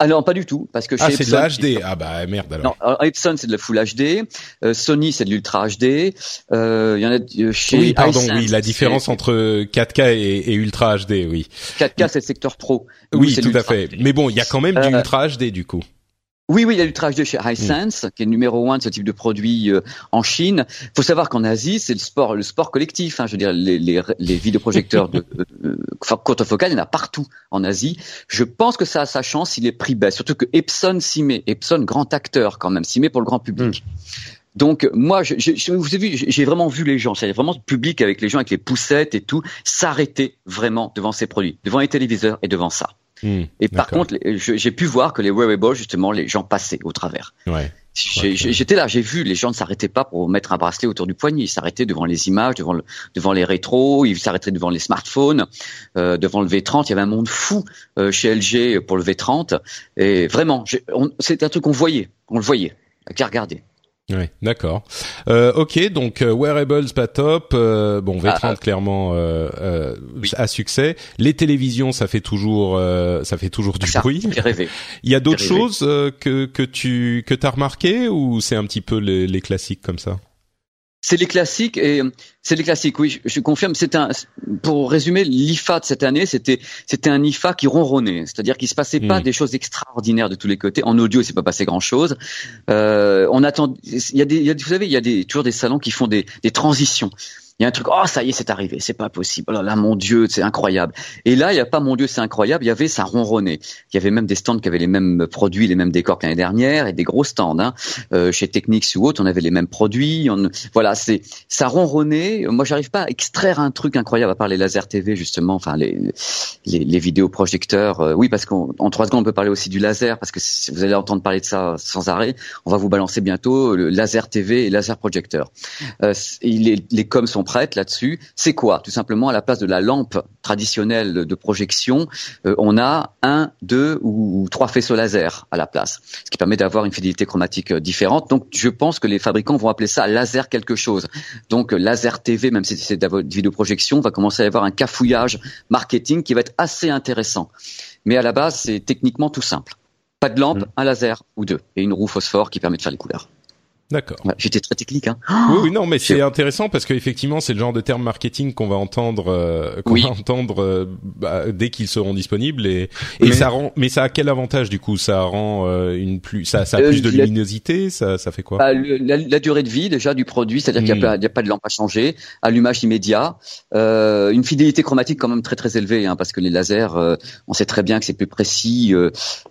C: Ah non, pas du tout, parce que
A: chez ah, c'est de la HD. Ah bah merde alors.
C: Non, Epson c'est de la Full HD, euh, Sony c'est de l'Ultra HD. Euh, il y en a euh, chez.
A: Oui, pardon, oui, la différence entre 4K et, et, Ultra HD, oui.
C: 4K c'est le secteur pro.
A: Oui, tout à fait. Mais bon, il y a quand même du Ultra HD du coup.
C: Oui, oui, il y a l'Ultra HD chez Hisense, mm. qui est le numéro un de ce type de produit euh, en Chine. Il faut savoir qu'en Asie, c'est le sport, le sport collectif. Hein, je veux dire, les, les, les vidéoprojecteurs de *laughs* euh, courte focale, il y en a partout en Asie. Je pense que ça a sa chance s'il est prix baisse, surtout que Epson s'y met. Epson, grand acteur quand même, s'y met pour le grand public. Mm. Donc moi, je, je, vous avez vu, j'ai vraiment vu les gens, c'est vraiment public avec les gens avec les poussettes et tout, s'arrêter vraiment devant ces produits, devant les téléviseurs et devant ça. Hmm, et par contre, j'ai pu voir que les wearables, justement, les gens passaient au travers.
A: Ouais.
C: J'étais là, j'ai vu, les gens ne s'arrêtaient pas pour mettre un bracelet autour du poignet. Ils s'arrêtaient devant les images, devant, le, devant les rétros, ils s'arrêtaient devant les smartphones, euh, devant le V30. Il y avait un monde fou euh, chez LG pour le V30. Et vraiment, c'était un truc qu'on voyait, on le voyait, qui regardait.
A: Oui, d'accord. Euh, ok, donc euh, wearables pas top. Euh, bon, V30 ah, clairement euh, euh à succès. Les télévisions, ça fait toujours, ça fait toujours du bruit. Il y a d'autres choses que que tu que t'as remarqué ou c'est un petit peu les, les classiques comme ça?
C: C'est les classiques et c'est les classiques. Oui, je, confirme. C'est un. Pour résumer, l'IFA de cette année, c'était c'était un IFA qui ronronnait, c'est-à-dire qu'il se passait pas hmm. des choses extraordinaires de tous les côtés. En audio, il s'est pas passé grand-chose. Euh, on attend. Il y a des. Il y a, vous savez, il y a des toujours des salons qui font des, des transitions il y a un truc, oh ça y est, c'est arrivé, c'est pas possible. Oh là, mon Dieu, c'est incroyable. Et là, il y a pas mon Dieu, c'est incroyable. Il y avait ça ronronnait. Il y avait même des stands qui avaient les mêmes produits, les mêmes décors que l'année dernière, et des gros stands. Hein. Euh, chez Technics ou autre, on avait les mêmes produits. Voilà, c'est ça ronronnait. Moi, j'arrive pas à extraire un truc incroyable à part les laser TV justement, enfin les les, les vidéoprojecteurs. Euh, oui, parce qu'en trois secondes, on peut parler aussi du laser, parce que vous allez entendre parler de ça sans arrêt. On va vous balancer bientôt le laser TV et laser projecteur. Euh, les, les coms sont là-dessus. C'est quoi? Tout simplement, à la place de la lampe traditionnelle de projection, euh, on a un, deux ou, trois faisceaux laser à la place, ce qui permet d'avoir une fidélité chromatique euh, différente. Donc, je pense que les fabricants vont appeler ça laser quelque chose. Donc, laser TV, même si c'est de vidéoprojection, va commencer à y avoir un cafouillage marketing qui va être assez intéressant. Mais à la base, c'est techniquement tout simple. Pas de lampe, mm. un laser ou deux, et une roue phosphore qui permet de faire les couleurs.
A: D'accord.
C: J'étais très technique. Hein.
A: Oui, oui, non, mais c'est intéressant parce qu'effectivement, c'est le genre de terme marketing qu'on va entendre, euh, qu'on va entendre euh, bah, dès qu'ils seront disponibles et, et ça rend. Mais ça a quel avantage du coup? Ça rend euh, une plus, ça, ça a plus de luminosité? Ça, ça fait quoi?
C: Bah, la, durée de vie déjà du produit, c'est-à-dire qu'il n'y a, hmm. a, pas de lampe à changer, allumage immédiat, une fidélité chromatique quand même très très élevée, hein, parce que les lasers, on sait très bien que c'est plus précis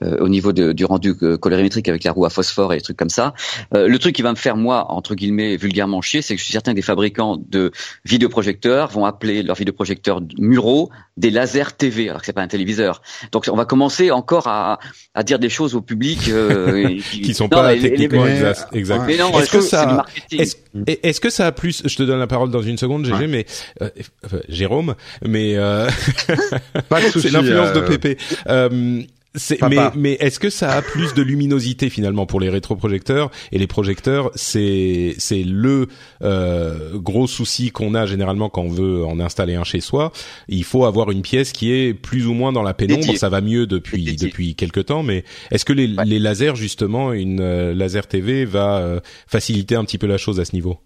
C: au niveau de, du rendu colorimétrique avec la roue à phosphore et des trucs comme ça. le truc qui va me faire moi entre guillemets vulgairement chier, c'est que je suis certain que des fabricants de vidéoprojecteurs vont appeler leurs vidéoprojecteurs muraux des lasers TV, alors que c'est pas un téléviseur. Donc on va commencer encore à, à dire des choses au public
A: euh, *laughs* qui, sont pas techniquement exactes. est-ce que ça, est-ce, que ça a plus Je te donne la parole dans une seconde, GG, mais euh, Jérôme, mais euh, *laughs* c'est l'influence de euh, Pépé. Mais, mais est-ce que ça a plus de luminosité finalement pour les rétroprojecteurs et les projecteurs? C'est c'est le euh, gros souci qu'on a généralement quand on veut en installer un chez soi. Il faut avoir une pièce qui est plus ou moins dans la pénombre. Ça va mieux depuis depuis quelques temps, mais est-ce que les, les lasers justement, une euh, laser TV va euh, faciliter un petit peu la chose à ce niveau?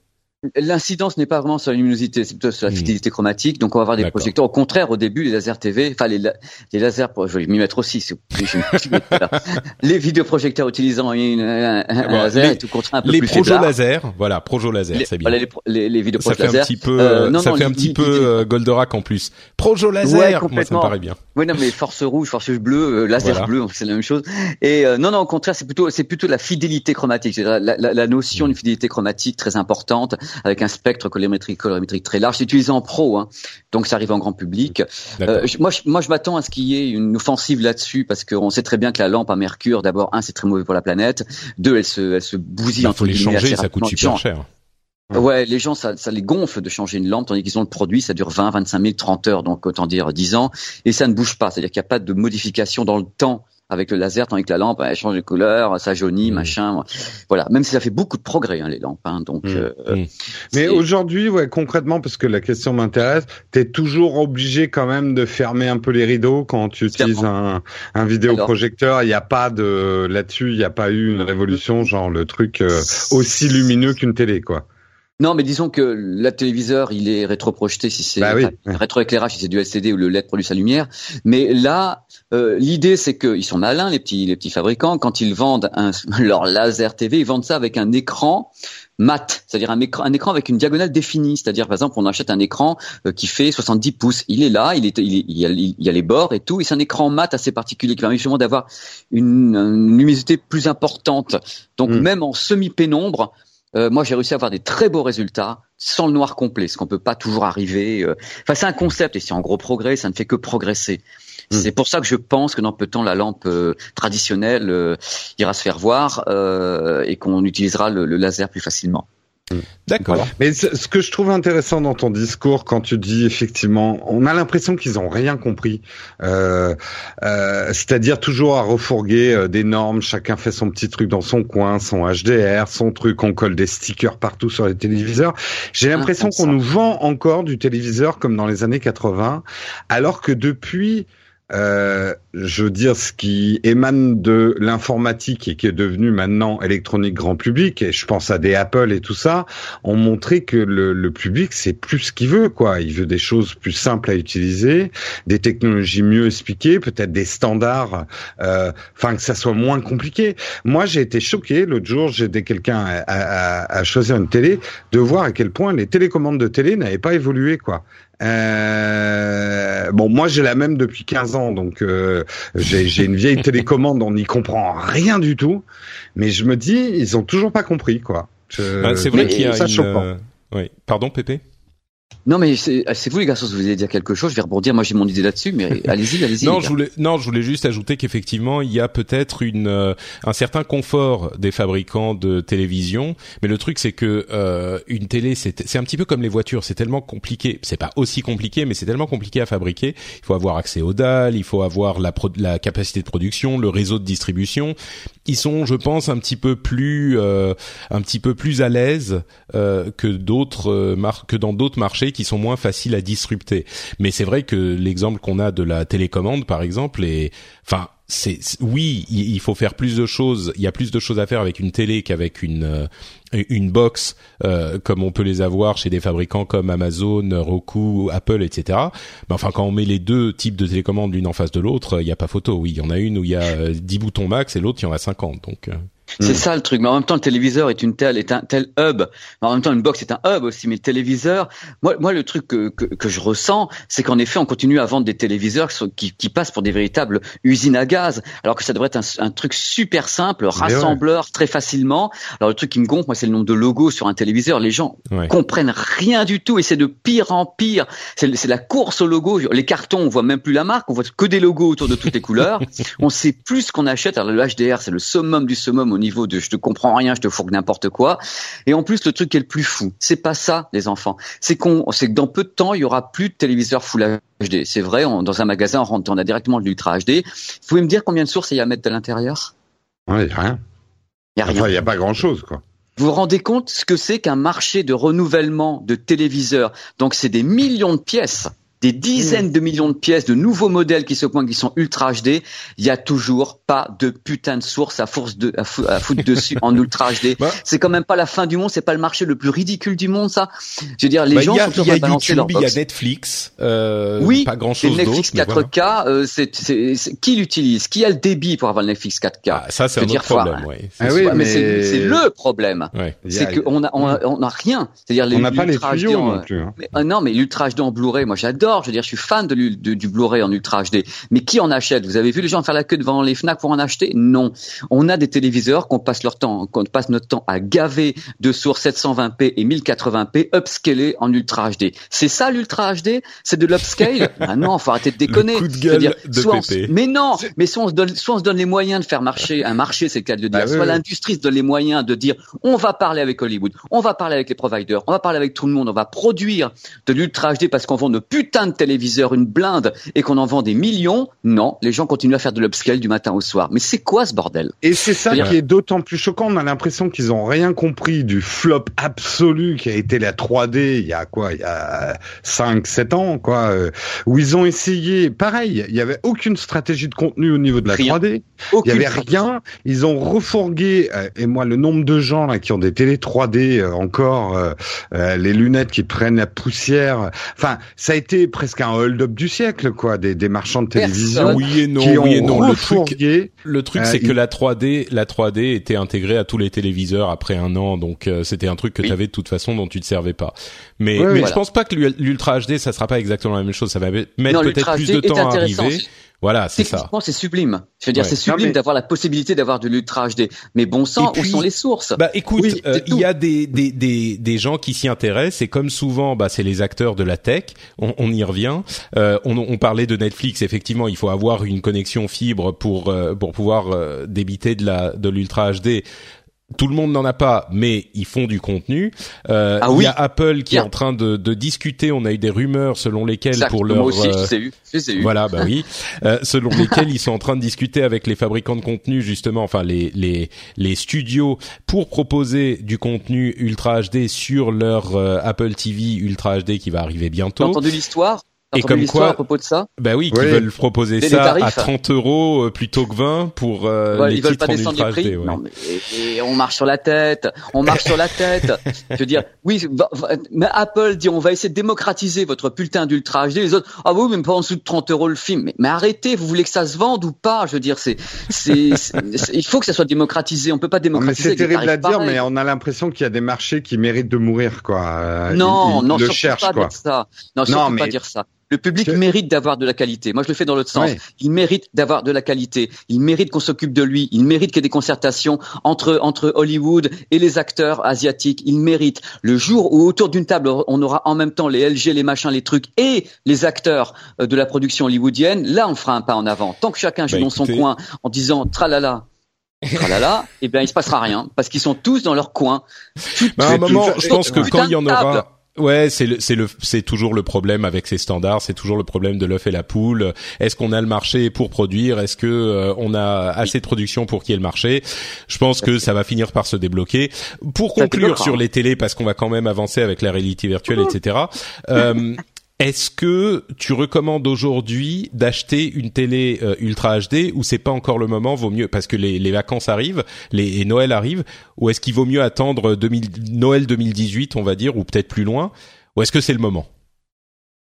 C: L'incidence n'est pas vraiment sur la luminosité, c'est plutôt sur la hmm. fidélité chromatique. Donc on va avoir des projecteurs. Au contraire, au début, les lasers TV, enfin les, les lasers, je vais m'y mettre aussi. *laughs* les vidéoprojecteurs utilisant une, un, laser les, est tout contraire un peu
A: les
C: plus
A: projo laser, voilà, projo laser, c'est bien.
C: Voilà, les, les, vidéoprojecteurs
A: ça fait un petit peu, euh, non, ça fait un petit peu euh, Goldorak en plus. Projo laser, ouais, moi ça me paraît bien.
C: Oui, non, mais force rouge, force bleue, euh, laser bleu, c'est la même chose. Et euh, non, non, au contraire, c'est plutôt, c'est plutôt la fidélité chromatique, la, la, la notion hmm. d'une fidélité chromatique très importante avec un spectre colorimétrique, colorimétrique très large. C'est utilisé en pro, hein, donc ça arrive en grand public. Euh, moi, je, moi, je m'attends à ce qu'il y ait une offensive là-dessus parce qu'on sait très bien que la lampe à mercure, d'abord, un, c'est très mauvais pour la planète. Deux, elle se, elle se bousille. Il
A: bah, faut les changer, ça coûte super cher.
C: Ouais, les gens, ça, ça les gonfle de changer une lampe, tandis qu'ils ont le produit, ça dure 20, 25 000, 30 heures, donc autant dire 10 ans, et ça ne bouge pas. C'est-à-dire qu'il n'y a pas de modification dans le temps avec le laser, tandis que la lampe, elle change de couleur, ça jaunit, mmh. machin. Voilà, même si ça fait beaucoup de progrès, hein, les lampes. Hein, donc, mmh. Euh,
B: mmh. Mais aujourd'hui, ouais, concrètement, parce que la question m'intéresse, tu es toujours obligé quand même de fermer un peu les rideaux quand tu utilises un, un vidéoprojecteur. Il n'y a pas de là-dessus, il n'y a pas eu une révolution, genre le truc euh, aussi lumineux qu'une télé, quoi.
C: Non, mais disons que le téléviseur, il est rétroprojeté si c'est bah rétroéclairage si c'est du LCD ou le LED produit sa lumière. Mais là, euh, l'idée c'est qu'ils sont malins les petits les petits fabricants. Quand ils vendent un, *laughs* leur laser TV, ils vendent ça avec un écran mat, c'est-à-dire un écran, un écran avec une diagonale définie. C'est-à-dire, par exemple, on achète un écran euh, qui fait 70 pouces. Il est là, il, est, il, y a, il y a les bords et tout, et c'est un écran mat assez particulier qui permet justement d'avoir une, luminosité plus importante. Donc, hmm. même en semi-pénombre, euh, moi, j'ai réussi à avoir des très beaux résultats sans le noir complet, ce qu'on peut pas toujours arriver. Euh. Enfin, c'est un concept et c'est en gros progrès, ça ne fait que progresser. Hmm. C'est pour ça que je pense que dans peu de temps, la lampe euh, traditionnelle ira se faire voir et qu'on utilisera le, laser plus facilement.
B: D'accord. Mais ce que je trouve intéressant dans ton discours, quand tu dis effectivement, on a l'impression qu'ils ont rien compris, euh, euh, c'est-à-dire toujours à refourguer euh, des normes, chacun fait son petit truc dans son coin, son HDR, son truc, on colle des stickers partout sur les téléviseurs. J'ai l'impression qu'on nous vend encore du téléviseur comme dans les années 80, alors que depuis euh, je veux dire, ce qui émane de l'informatique et qui est devenu maintenant électronique grand public, et je pense à des Apple et tout ça, ont montré que le, le public, c'est plus ce qu'il veut, quoi. Il veut des choses plus simples à utiliser, des technologies mieux expliquées, peut-être des standards, euh, enfin que ça soit moins compliqué. Moi, j'ai été choqué l'autre jour, j'ai aidé quelqu'un à, à, à choisir une télé, de voir à quel point les télécommandes de télé n'avaient pas évolué, quoi. Euh, bon, moi j'ai la même depuis 15 ans, donc euh, j'ai une vieille *laughs* télécommande, on n'y comprend rien du tout. Mais je me dis, ils ont toujours pas compris, quoi.
A: Bah, c'est vrai qu'il y a une... Euh, oui. Pardon, Pépé?
C: Non, mais c'est vous les garçons, vous voulez dire quelque chose, je vais rebondir. Moi, j'ai mon idée là-dessus, mais *laughs* allez-y, allez-y.
A: non, je voulais, non, je voulais juste ajouter qu'effectivement, il y a peut-être une euh, un certain confort des fabricants de télévision, mais le truc c'est que euh, une télé, c'est c'est un petit peu comme les voitures, c'est tellement compliqué. C'est pas aussi compliqué, mais c'est tellement compliqué à fabriquer. Il faut avoir accès aux dalles, il faut avoir la la capacité de production, le réseau de distribution. Ils sont, je pense, un petit peu plus euh, un petit peu plus à l'aise euh, que d'autres euh, que dans d'autres qui sont moins faciles à disrupter. Mais c'est vrai que l'exemple qu'on a de la télécommande, par exemple, est, enfin, c'est oui, il faut faire plus de choses. Il y a plus de choses à faire avec une télé qu'avec une euh, une box euh, comme on peut les avoir chez des fabricants comme Amazon, Roku, Apple, etc. Mais enfin, quand on met les deux types de télécommande l'une en face de l'autre, il n'y a pas photo. Oui, il y en a une où il y a 10 boutons max et l'autre il y en a 50. Donc euh.
C: C'est hmm. ça le truc. Mais en même temps, le téléviseur est une telle, est un tel hub. en même temps, une box est un hub aussi. Mais le téléviseur, moi, moi, le truc que, que, que je ressens, c'est qu'en effet, on continue à vendre des téléviseurs qui, qui, passent pour des véritables usines à gaz, alors que ça devrait être un, un truc super simple, rassembleur très facilement. Alors le truc qui me gonfle, moi, c'est le nombre de logos sur un téléviseur. Les gens comprennent rien du tout et c'est de pire en pire. C'est la course aux logos. Les cartons, on voit même plus la marque, on voit que des logos autour de toutes les couleurs. *laughs* on sait plus ce qu'on achète. Alors le HDR, c'est le summum du summum au niveau de je te comprends rien, je te fourgue n'importe quoi. Et en plus, le truc qui est le plus fou, c'est pas ça, les enfants. C'est qu'on, c'est que dans peu de temps, il y aura plus de téléviseurs Full HD. C'est vrai, dans un magasin, on rentre, on a directement de l'Ultra HD. Vous pouvez me dire combien de sources il y a à mettre de l'intérieur?
B: Il n'y a rien. Il n'y a rien. il a pas grand chose, quoi.
C: Vous vous rendez compte ce que c'est qu'un marché de renouvellement de téléviseurs? Donc c'est des millions de pièces des dizaines de millions de pièces, de nouveaux modèles qui se pointent, qui sont ultra HD, il y a toujours pas de putain de source à force de à, foutre *laughs* dessus en ultra HD. Bah. C'est quand même pas la fin du monde, c'est pas le marché le plus ridicule du monde, ça. Je veux dire, les bah, gens sont
A: toujours balancer leur box. Il y a Netflix, euh,
C: oui,
A: pas grand chose
C: Netflix 4K, euh, c'est, qui l'utilise? Qui a le débit pour avoir le Netflix 4K
A: ah, Ça, c'est un autre problème. Ouais.
C: Ah oui, mais, c'est le problème. Ouais. C'est qu'on a, on a, on a rien. C'est-à-dire
B: les on n'a pas les tuyaux non plus. Hein.
C: Mais, euh, non, mais l'ultra HD en Blu-ray, moi j'adore je veux dire, je suis fan de, du Blu-ray en Ultra HD. Mais qui en achète? Vous avez vu les gens faire la queue devant les Fnac pour en acheter? Non. On a des téléviseurs qu'on passe leur temps, qu'on passe notre temps à gaver de sources 720p et 1080p upscalés en Ultra HD. C'est ça l'Ultra HD C'est de l'upscale? Ah *laughs* non, faut arrêter de déconner.
A: Le coup de gueule dire,
C: de mais non, mais soit on, se donne, soit on se donne les moyens de faire marcher un marché, c'est le cas de dire. Bah soit l'industrie se donne les moyens de dire, on va parler avec Hollywood, on va parler avec les providers, on va parler avec tout le monde, on va produire de l'Ultra HD parce qu'on vend de putain de téléviseurs, une blinde, et qu'on en vend des millions, non, les gens continuent à faire de l'upscale du matin au soir. Mais c'est quoi ce bordel?
B: Et c'est ça qui est d'autant plus choquant. On a l'impression qu'ils ont rien compris du flop absolu qui a été la 3D il y a quoi? Il y a 5 7 ans quoi euh, où ils ont essayé pareil, il y avait aucune stratégie de contenu au niveau de la 3D. il y avait rien, ils ont refourgué euh, et moi le nombre de gens là qui ont des télé 3D euh, encore les lunettes qui prennent la poussière. Enfin, ça a été presque un hold-up du siècle, quoi, des, des marchands de télévision.
A: Oui et non, oui et non. Le truc, le truc, c'est euh, que la 3D, la 3D était intégrée à tous les téléviseurs après un an, donc euh, c'était un truc que tu avais de toute façon dont tu te servais pas. Mais, mais je pense pas que l'Ultra HD, ça sera pas exactement la même chose. Ça va mettre peut-être plus de temps à arriver. Voilà, c'est ça.
C: c'est sublime. Je veux dire, c'est sublime d'avoir la possibilité d'avoir de l'ultra HD. Mais bon sang, où sont les sources?
A: Bah écoute, euh, il y a des, des, des, des gens qui s'y intéressent et comme souvent, bah c'est les acteurs de la tech. On, on y revient. Euh, on, on, parlait de Netflix. Effectivement, il faut avoir une connexion fibre pour euh, pour pouvoir euh, débiter de la de l'ultra HD tout le monde n'en a pas, mais ils font du contenu. Euh, ah il y a Apple qui est en train de, de, discuter. On a eu des rumeurs selon lesquelles pour leur
C: moi aussi, je eu. Je eu.
A: voilà, bah oui, *laughs* euh, selon lesquelles ils sont en train de discuter avec les fabricants de contenu justement, enfin les les les studios pour proposer du contenu Ultra HD sur leur euh, Apple TV Ultra HD qui va arriver bientôt. T'as
C: entendu l'histoire? Et comme quoi, à propos de ça
A: Bah oui, qui veulent proposer ça à 30 euros euh, plutôt que 20 pour euh, les ils veulent pas descendre les prix.
C: Non, mais, et, on marche sur la tête, on marche sur la tête. *laughs* Je veux dire, oui, mais Apple dit on va essayer de démocratiser votre putain d'ultra HD. Les autres, ah oui, mais pas en dessous de 30 euros le film. Mais, mais, arrêtez, vous voulez que ça se vende ou pas? Je veux dire, c'est, c'est, il faut que ça soit démocratisé. On peut pas démocratiser.
B: C'est terrible à dire, mais on a l'impression qu'il y a des marchés qui méritent de mourir, quoi.
C: Non, non, le cherche, pas dire ça. Non, non mais... pas dire ça. Le public mérite d'avoir de la qualité. Moi, je le fais dans l'autre sens. Il mérite d'avoir de la qualité. Il mérite qu'on s'occupe de lui. Il mérite qu'il y ait des concertations entre entre Hollywood et les acteurs asiatiques. Il mérite. Le jour où autour d'une table, on aura en même temps les LG, les machins, les trucs et les acteurs euh, de la production hollywoodienne, là, on fera un pas en avant. Tant que chacun joue bah, dans son coin en disant tralala, *laughs* tralala, eh bien, il se passera rien parce qu'ils sont tous dans leur coin.
A: Bah, à un moment, je pense que quand il y en aura Ouais, c'est le, c'est le, c'est toujours le problème avec ces standards. C'est toujours le problème de l'œuf et la poule. Est-ce qu'on a le marché pour produire? Est-ce que euh, on a assez de production pour qu'il y ait le marché? Je pense que ça va finir par se débloquer. Pour conclure sur les télés, parce qu'on va quand même avancer avec la réalité virtuelle, etc. Euh, *laughs* est-ce que tu recommandes aujourd'hui d'acheter une télé euh, Ultra HD ou c'est pas encore le moment Vaut mieux parce que les, vacances arrivent, les et Noël arrive, ou est-ce qu'il vaut mieux attendre 2000, Noël 2018, on va dire, ou peut-être plus loin, ou est-ce que c'est le moment?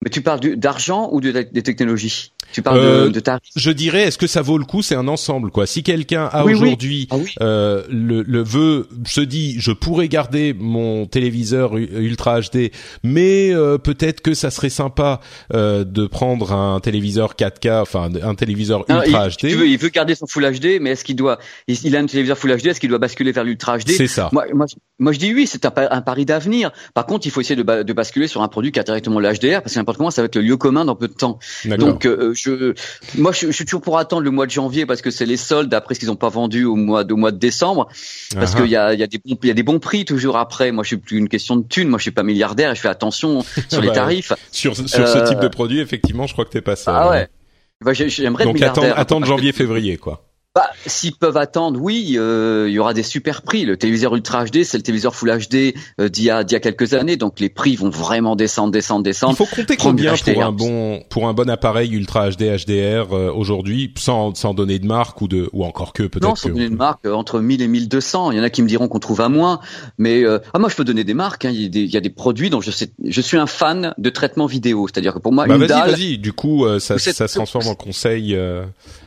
C: Mais tu parles d'argent ou de, des technologies? Tu parles de, euh, de tarifs?
A: Je dirais, est-ce que ça vaut le coup? C'est un ensemble, quoi. Si quelqu'un a aujourd'hui ah euh, le, le veut, se dit, je pourrais garder mon téléviseur Ultra HD, mais euh, peut-être que ça serait sympa euh, de prendre un téléviseur 4K, enfin un téléviseur Ultra
C: HD. Tu veux, il veut garder son Full HD, mais est-ce qu'il doit, il a un téléviseur Full HD, est-ce qu'il doit basculer vers l'Ultra HD
A: C'est ça.
C: Moi, moi, moi, je dis oui, c'est un, un, pari d'avenir. Par contre, il faut essayer de, de, basculer sur un produit qui a directement le HDR, parce que n'importe comment, ça va être le lieu commun dans peu de temps. Donc je, moi, je, je, suis toujours pour attendre le mois de janvier parce que c'est les soldes après ce qu'ils n'ont pas vendu au mois de, mois de décembre, parce qu'il y a, y a des bons, y a des bons prix toujours après. Moi, je suis plus une question de thunes. Moi, je suis pas milliardaire et je fais attention *laughs* sur les tarifs.
A: Sur, sur ce type de euh, produit, effectivement, je crois que t'es pas ça.
C: Ah ouais. Bah, j'aimerais
A: Donc attendre, attendre janvier, février, quoi.
C: Bah, s'ils peuvent attendre, oui, euh, il y aura des super prix. Le téléviseur Ultra HD, c'est le téléviseur Full HD euh, d'il y y a quelques années, donc les prix vont vraiment descendre, descendre, descendre.
A: Il faut compter combien pour un bon pour un bon appareil Ultra HD HDR euh, aujourd'hui, sans sans donner de marque ou de ou encore que peut-être.
C: Non, sans donner de marque, entre 1000 et 1200. Il y en a qui me diront qu'on trouve à moins, mais ah moi je peux donner des marques. Hein. Il, y a des, il, y a des, produits dont je sais, je suis un fan de traitement vidéo, c'est-à-dire que pour moi
A: bah
C: une
A: vas-y, vas-y. Du coup, ça ça se transforme en conseil.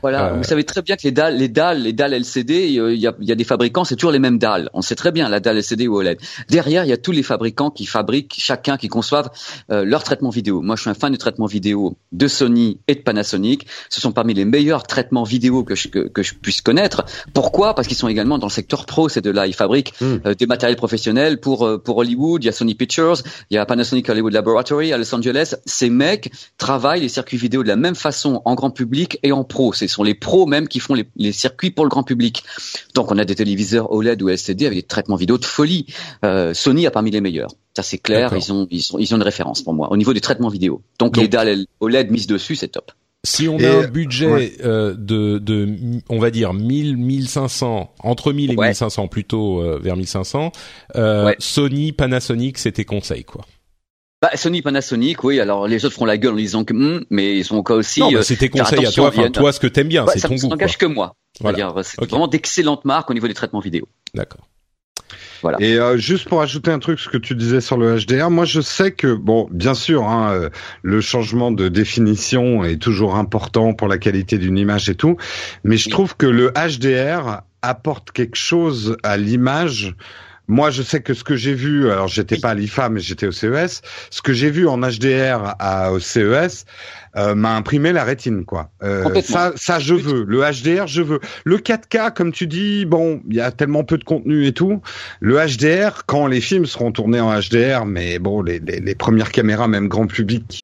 C: Voilà, vous savez très bien que les dalles les dalles, les dalles LCD, il y a, il y a des fabricants, c'est toujours les mêmes dalles. On sait très bien la dalle LCD ou OLED. Derrière, il y a tous les fabricants qui fabriquent, chacun qui conçoivent euh, leur traitement vidéo. Moi, je suis un fan du traitement vidéo de Sony et de Panasonic. Ce sont parmi les meilleurs traitements vidéo que je, que, je puisse connaître. Pourquoi? Parce qu'ils sont également dans le secteur pro. C'est de là, ils fabriquent hmm. euh, des matériels professionnels pour euh, pour Hollywood. Il y a Sony Pictures, il y a Panasonic Hollywood Laboratory à Los Angeles. Ces mecs travaillent les circuits vidéo de la même façon en grand public et en pro. Ce sont les pros même qui font les, les circuits pour le grand public. Donc on a des téléviseurs OLED ou LCD avec des traitements vidéo de folie. Euh, Sony a parmi les meilleurs. Ça c'est clair, ils ont, ils, ont, ils ont une référence pour moi au niveau des traitements vidéo. Donc, les dalles OLED mises dessus, c'est top.
A: Si on a un budget euh, de, de, on va dire 1000, 1500, entre 1000 et 1500 plutôt euh, vers 1500, euh, Sony, Panasonic, c'était conseil quoi.
C: Bah, Sony, Panasonic, oui. Alors les autres font la gueule en disant que, hmm, mais ils sont encore aussi.
A: Non, bah, c'était conseil à toi. Enfin, toi, ce que t'aimes bien, c'est ton goût. Ça
C: n'engage que moi. Voilà. C'est vraiment d'excellentes marques au niveau des traitements vidéo.
A: D'accord.
B: Voilà. Et euh, juste pour ajouter un truc, ce que tu disais sur le HDR, moi je sais que bon, bien sûr, hein, euh, le changement de définition est toujours important pour la qualité d'une image et tout, mais je trouve que le HDR apporte quelque chose à l'image moi, je sais que ce que j'ai vu, alors j'étais pas à l'IFA, mais j'étais au CES. Ce que j'ai vu en HDR à, au CES euh, m'a imprimé la rétine, quoi. Euh, ça, ça, je veux. Le HDR, je veux. Le 4K, comme tu dis, bon, il y a tellement peu de contenu et tout. Le HDR, quand les films seront tournés en HDR, mais bon, les, les, les premières caméras, même grand public.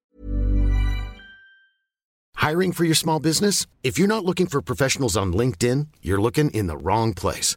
D: Hiring for your small business? If you're not looking for professionals on LinkedIn, you're looking in the wrong place.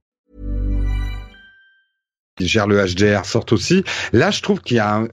B: Gère le HDR sortent aussi. Là, je trouve qu'il y a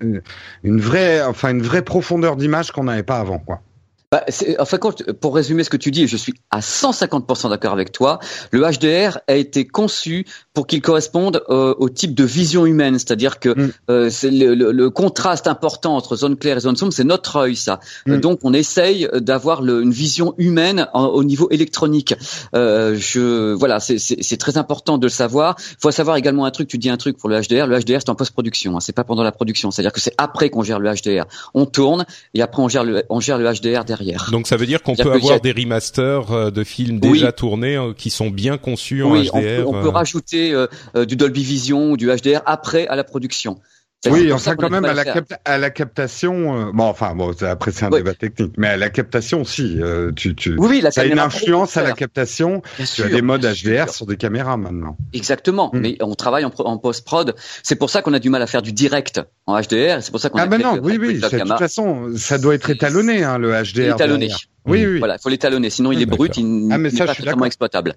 B: une vraie, enfin une vraie profondeur d'image qu'on n'avait pas avant, quoi.
C: Bah, en fait, pour résumer ce que tu dis, je suis à 150% d'accord avec toi. Le HDR a été conçu pour qu'il corresponde euh, au type de vision humaine, c'est-à-dire que mm. euh, c'est le, le, contraste important entre zone claire et zone sombre, c'est notre œil, ça. Mm. donc, on essaye d'avoir une vision humaine au niveau électronique. Euh, je, voilà, c'est très important de le savoir. Il faut savoir également un truc. Tu dis un truc pour le HDR. Le HDR, c'est en post-production. Hein, c'est pas pendant la production. C'est-à-dire que c'est après qu'on gère le HDR. On tourne et après on gère le, on gère le HDR derrière.
A: Donc ça veut dire qu'on peut avoir des remasters euh, de films déjà tournés euh, qui sont bien conçus en HDR.
C: On peut, on peut rajouter euh, du Dolby Vision ou du HDR après à la production.
B: Oui, enfin quand même à la, à la captation. bon, enfin bon, après c'est un débat technique, mais à la captation aussi, tu, tu,
C: oui,
B: ça a une influence à la captation. tu as des modes HDR sur des caméras maintenant.
C: Exactement, mm. mais on travaille en, en post prod. C'est pour ça qu'on a du mal à faire du direct en HDR. C'est pour ça qu'on
B: ah ben non, oui oui. De toute façon, ça doit être étalonné hein, le HDR.
C: Étalonné. Oui oui. Voilà, il faut l'étalonner, sinon il est brut, il ah, n'est pas totalement exploitable.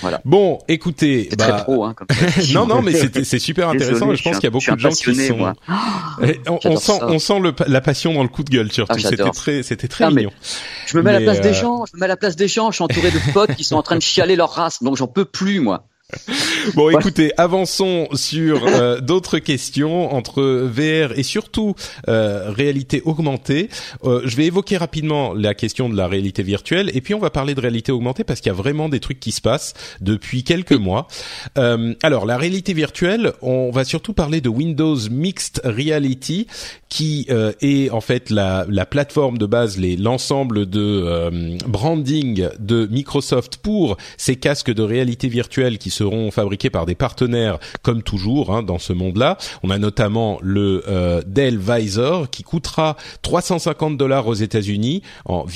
A: Voilà. Bon, écoutez, bah... hein, *laughs* non, non, mais c'est super intéressant. je pense qu'il y a beaucoup de gens qui sont. *gasps* *gasps* on, sent, on sent le, la passion dans le coup de gueule surtout. Ah, c'était très, c'était très mignon.
C: Je me mets à la place des euh, gens. Je me mets à la place des gens. Je suis entouré de potes qui sont en train de chialer leur race, donc j'en peux plus moi. *laughs*
A: Bon, écoutez, avançons sur euh, d'autres questions entre VR et surtout euh, réalité augmentée. Euh, je vais évoquer rapidement la question de la réalité virtuelle et puis on va parler de réalité augmentée parce qu'il y a vraiment des trucs qui se passent depuis quelques mois. alors, la réalité virtuelle, on va surtout parler de Windows Mixed Reality qui est en fait la, la plateforme de base, l'ensemble de branding de Microsoft pour ces casques de réalité virtuelle qui seront fabriqués par des partenaires comme toujours hein, dans ce monde-là. On a notamment le euh, Dell Visor qui coûtera 350 dollars aux États-Unis en,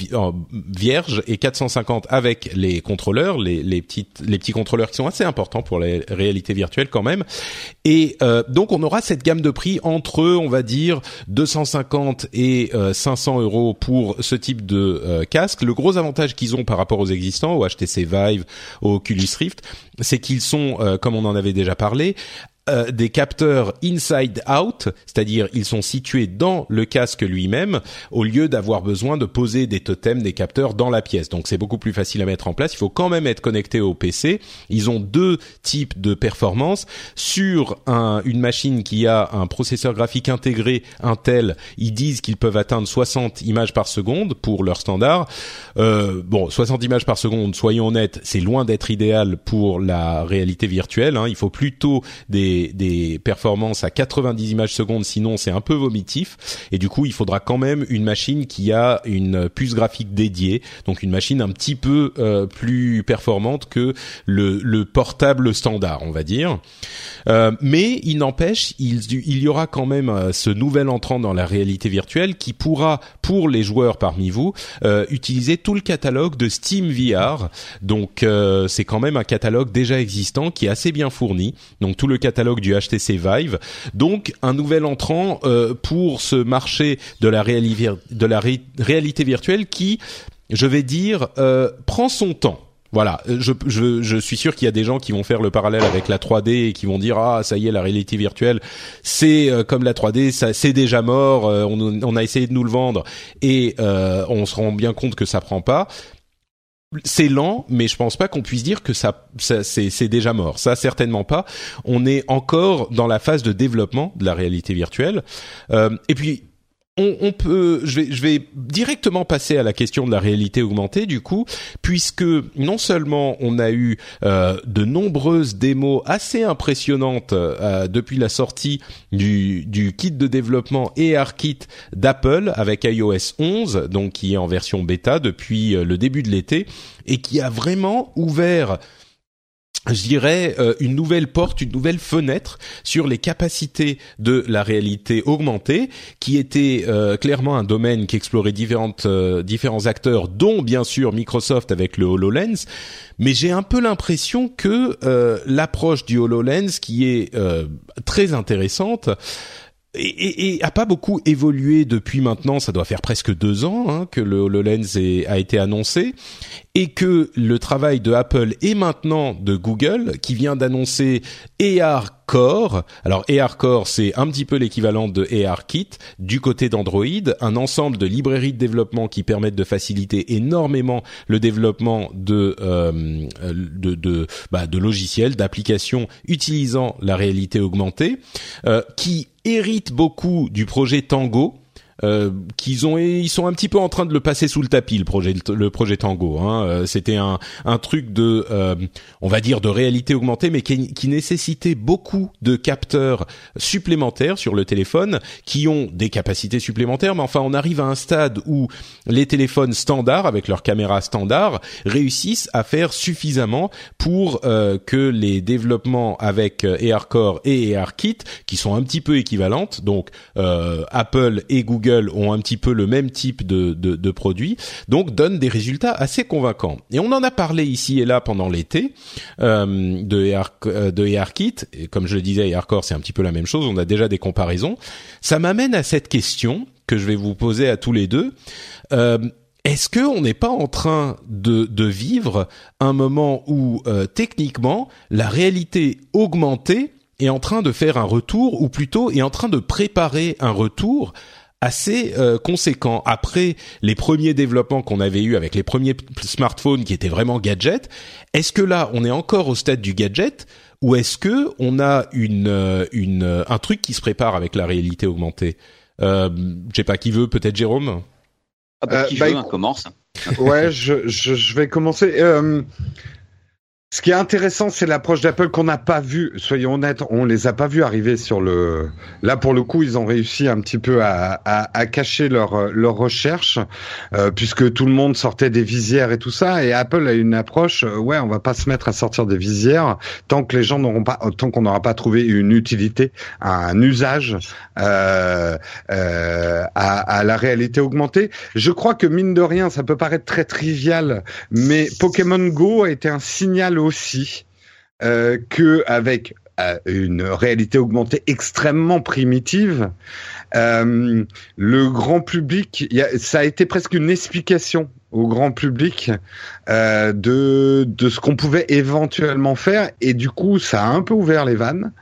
A: vierge et 450 avec les contrôleurs, les, les petites les petits contrôleurs qui sont assez importants pour les réalités virtuelles quand même. Et euh, donc on aura cette gamme de prix entre on va dire 250 et 500 euh, euros pour ce type de casque. Le gros avantage qu'ils ont par rapport aux existants, au HTC Vive, au Oculus Rift, c'est qu'ils sont, euh, comme on en avait déjà parlé, euh, des capteurs inside out, c'est-à-dire ils sont situés dans le casque lui-même au lieu d'avoir besoin de poser des totems, des capteurs dans la pièce. Donc c'est beaucoup plus facile à mettre en place. Il faut quand même être connecté au PC. Ils ont deux types de performance sur un, une machine qui a un processeur graphique intégré Intel. Ils disent qu'ils peuvent atteindre 60 images par seconde pour leur standard. Euh, bon, 60 images par seconde, soyons honnêtes, c'est loin d'être idéal pour la réalité virtuelle. Hein. Il faut plutôt des des, performances à 90 images secondes, sinon c'est un peu vomitif. Et du coup, il faudra quand même une machine qui a une puce graphique dédiée, donc une machine un petit peu euh, plus performante que le, le, portable standard, on va dire. Euh, mais il n'empêche, il, il, y aura quand même euh, ce nouvel entrant dans la réalité virtuelle qui pourra, pour les joueurs parmi vous, utiliser tout le catalogue de Steam VR. Donc c'est quand même un catalogue déjà existant qui est assez bien fourni. Donc tout le catalogue du HTC Vive. Donc un nouvel entrant euh, pour ce marché de la, réalité virtuelle qui, je vais dire, euh, prend son temps. Voilà, je, je, je suis sûr qu'il y a des gens qui vont faire le parallèle avec la 3D et qui vont dire ah ça y est la réalité virtuelle c'est euh, comme la 3D ça c'est déjà mort on, on, a essayé de nous le vendre et on se rend bien compte que ça prend pas c'est lent, mais je pense pas qu'on puisse dire que ça, c'est déjà mort. Ça certainement pas. On est encore dans la phase de développement de la réalité virtuelle. Euh, et puis on, peut, je vais, directement passer à la question de la réalité augmentée du coup, puisque non seulement on a eu euh, de nombreuses démos assez impressionnantes euh, depuis la sortie du, du kit de développement ARKit d'Apple avec iOS 11, donc qui est en version bêta depuis euh, le début de l'été et qui a vraiment ouvert je dirais euh, une nouvelle porte, une nouvelle fenêtre sur les capacités de la réalité augmentée, qui était euh, clairement un domaine qui explorait différentes, euh, différents acteurs, dont bien sûr Microsoft avec le HoloLens. Mais j'ai un peu l'impression que l'approche du HoloLens, qui est très intéressante, et, et, a pas beaucoup évolué depuis maintenant. Ça doit faire presque deux ans hein, que le HoloLens a été annoncé et que le travail de Apple et maintenant de Google, qui vient d'annoncer AR Core. Alors ARCore, c'est un petit peu l'équivalent de ARKit du côté d'Android, un ensemble de librairies de développement qui permettent de faciliter énormément le développement de euh, bah, de logiciels, d'applications utilisant la réalité augmentée, euh, qui hérite beaucoup du projet Tango euh, qu'ils ont ils sont un petit peu en train de le passer sous le tapis le projet le projet Tango hein. Euh, c'était un un truc de euh, on va dire de réalité augmentée mais qui, qui, nécessitait beaucoup de capteurs supplémentaires sur le téléphone qui ont des capacités supplémentaires mais enfin on arrive à un stade où les téléphones standards avec leurs caméras standards réussissent à faire suffisamment pour que les développements avec ARCore et ARKit qui sont un petit peu équivalentes donc Apple et Google ont un petit peu le même type de, de, de produit, donc donnent des résultats assez convaincants. Et on en a parlé ici et là pendant l'été euh, de, AR, euh, de et comme je le disais, ARCore c'est un petit peu la même chose, on a déjà des comparaisons. Ça m'amène à cette question que je vais vous poser à tous les deux. Euh, est-ce que on n'est pas en train de, vivre un moment où techniquement la réalité augmentée est en train de faire un retour, ou plutôt est en train de préparer un retour assez euh, conséquent après les premiers développements qu'on avait eu avec les premiers smartphones qui étaient vraiment gadgets. Est-ce que là, on est encore au stade du gadget ou est-ce que on a une euh, une un truc qui se prépare avec la réalité augmentée? Euh, Je sais pas qui veut, peut-être Jérôme?
C: Ah bah, qui bah, veut, hein, commence.
B: Ouais, je, je, je vais commencer. Ce qui est intéressant, c'est l'approche d'Apple qu'on n'a pas vue. Soyons honnêtes, on les a pas vus arriver sur le. Là, pour le coup, ils ont réussi un petit peu à, à, à cacher leur leur recherche, euh, puisque tout le monde sortait des visières et tout ça. Et Apple a une approche. Euh, ouais, on va pas se mettre à sortir des visières tant que les gens n'auront pas, tant qu'on n'aura pas trouvé une utilité, un usage euh, euh, à, à la réalité augmentée. Je crois que mine de rien, ça peut paraître très trivial, mais Pokémon Go a été un signal aussi euh, que avec euh, une réalité augmentée extrêmement primitive, euh, le grand public, ça a été presque une explication au grand public euh, de ce qu'on pouvait éventuellement faire. Et du coup ça a un peu ouvert les vannes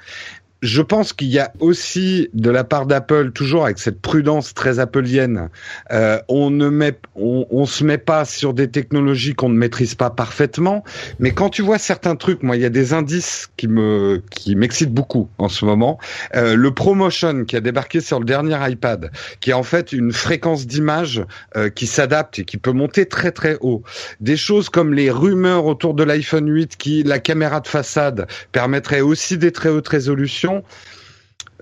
B: je pense qu'il y a aussi de la part d'Apple toujours avec cette prudence très appelienne, euh, on ne met, on, on, se met pas sur des technologies qu'on ne maîtrise pas parfaitement. Mais quand tu vois certains trucs, moi, il y a des indices qui me, qui m'excitent beaucoup en ce moment. Euh, le ProMotion qui a débarqué sur le dernier iPad, qui est en fait une fréquence d'image euh, qui s'adapte et qui peut monter très très haut. Des choses comme les rumeurs autour de l'iPhone 8 qui, la caméra de façade permettrait aussi des très hautes résolutions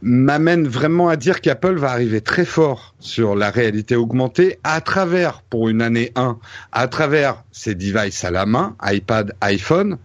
B: m'amène vraiment à dire qu'Apple va arriver très fort sur la réalité augmentée à travers, pour une année 1, à travers ses devices à la main, iPad, iPhone,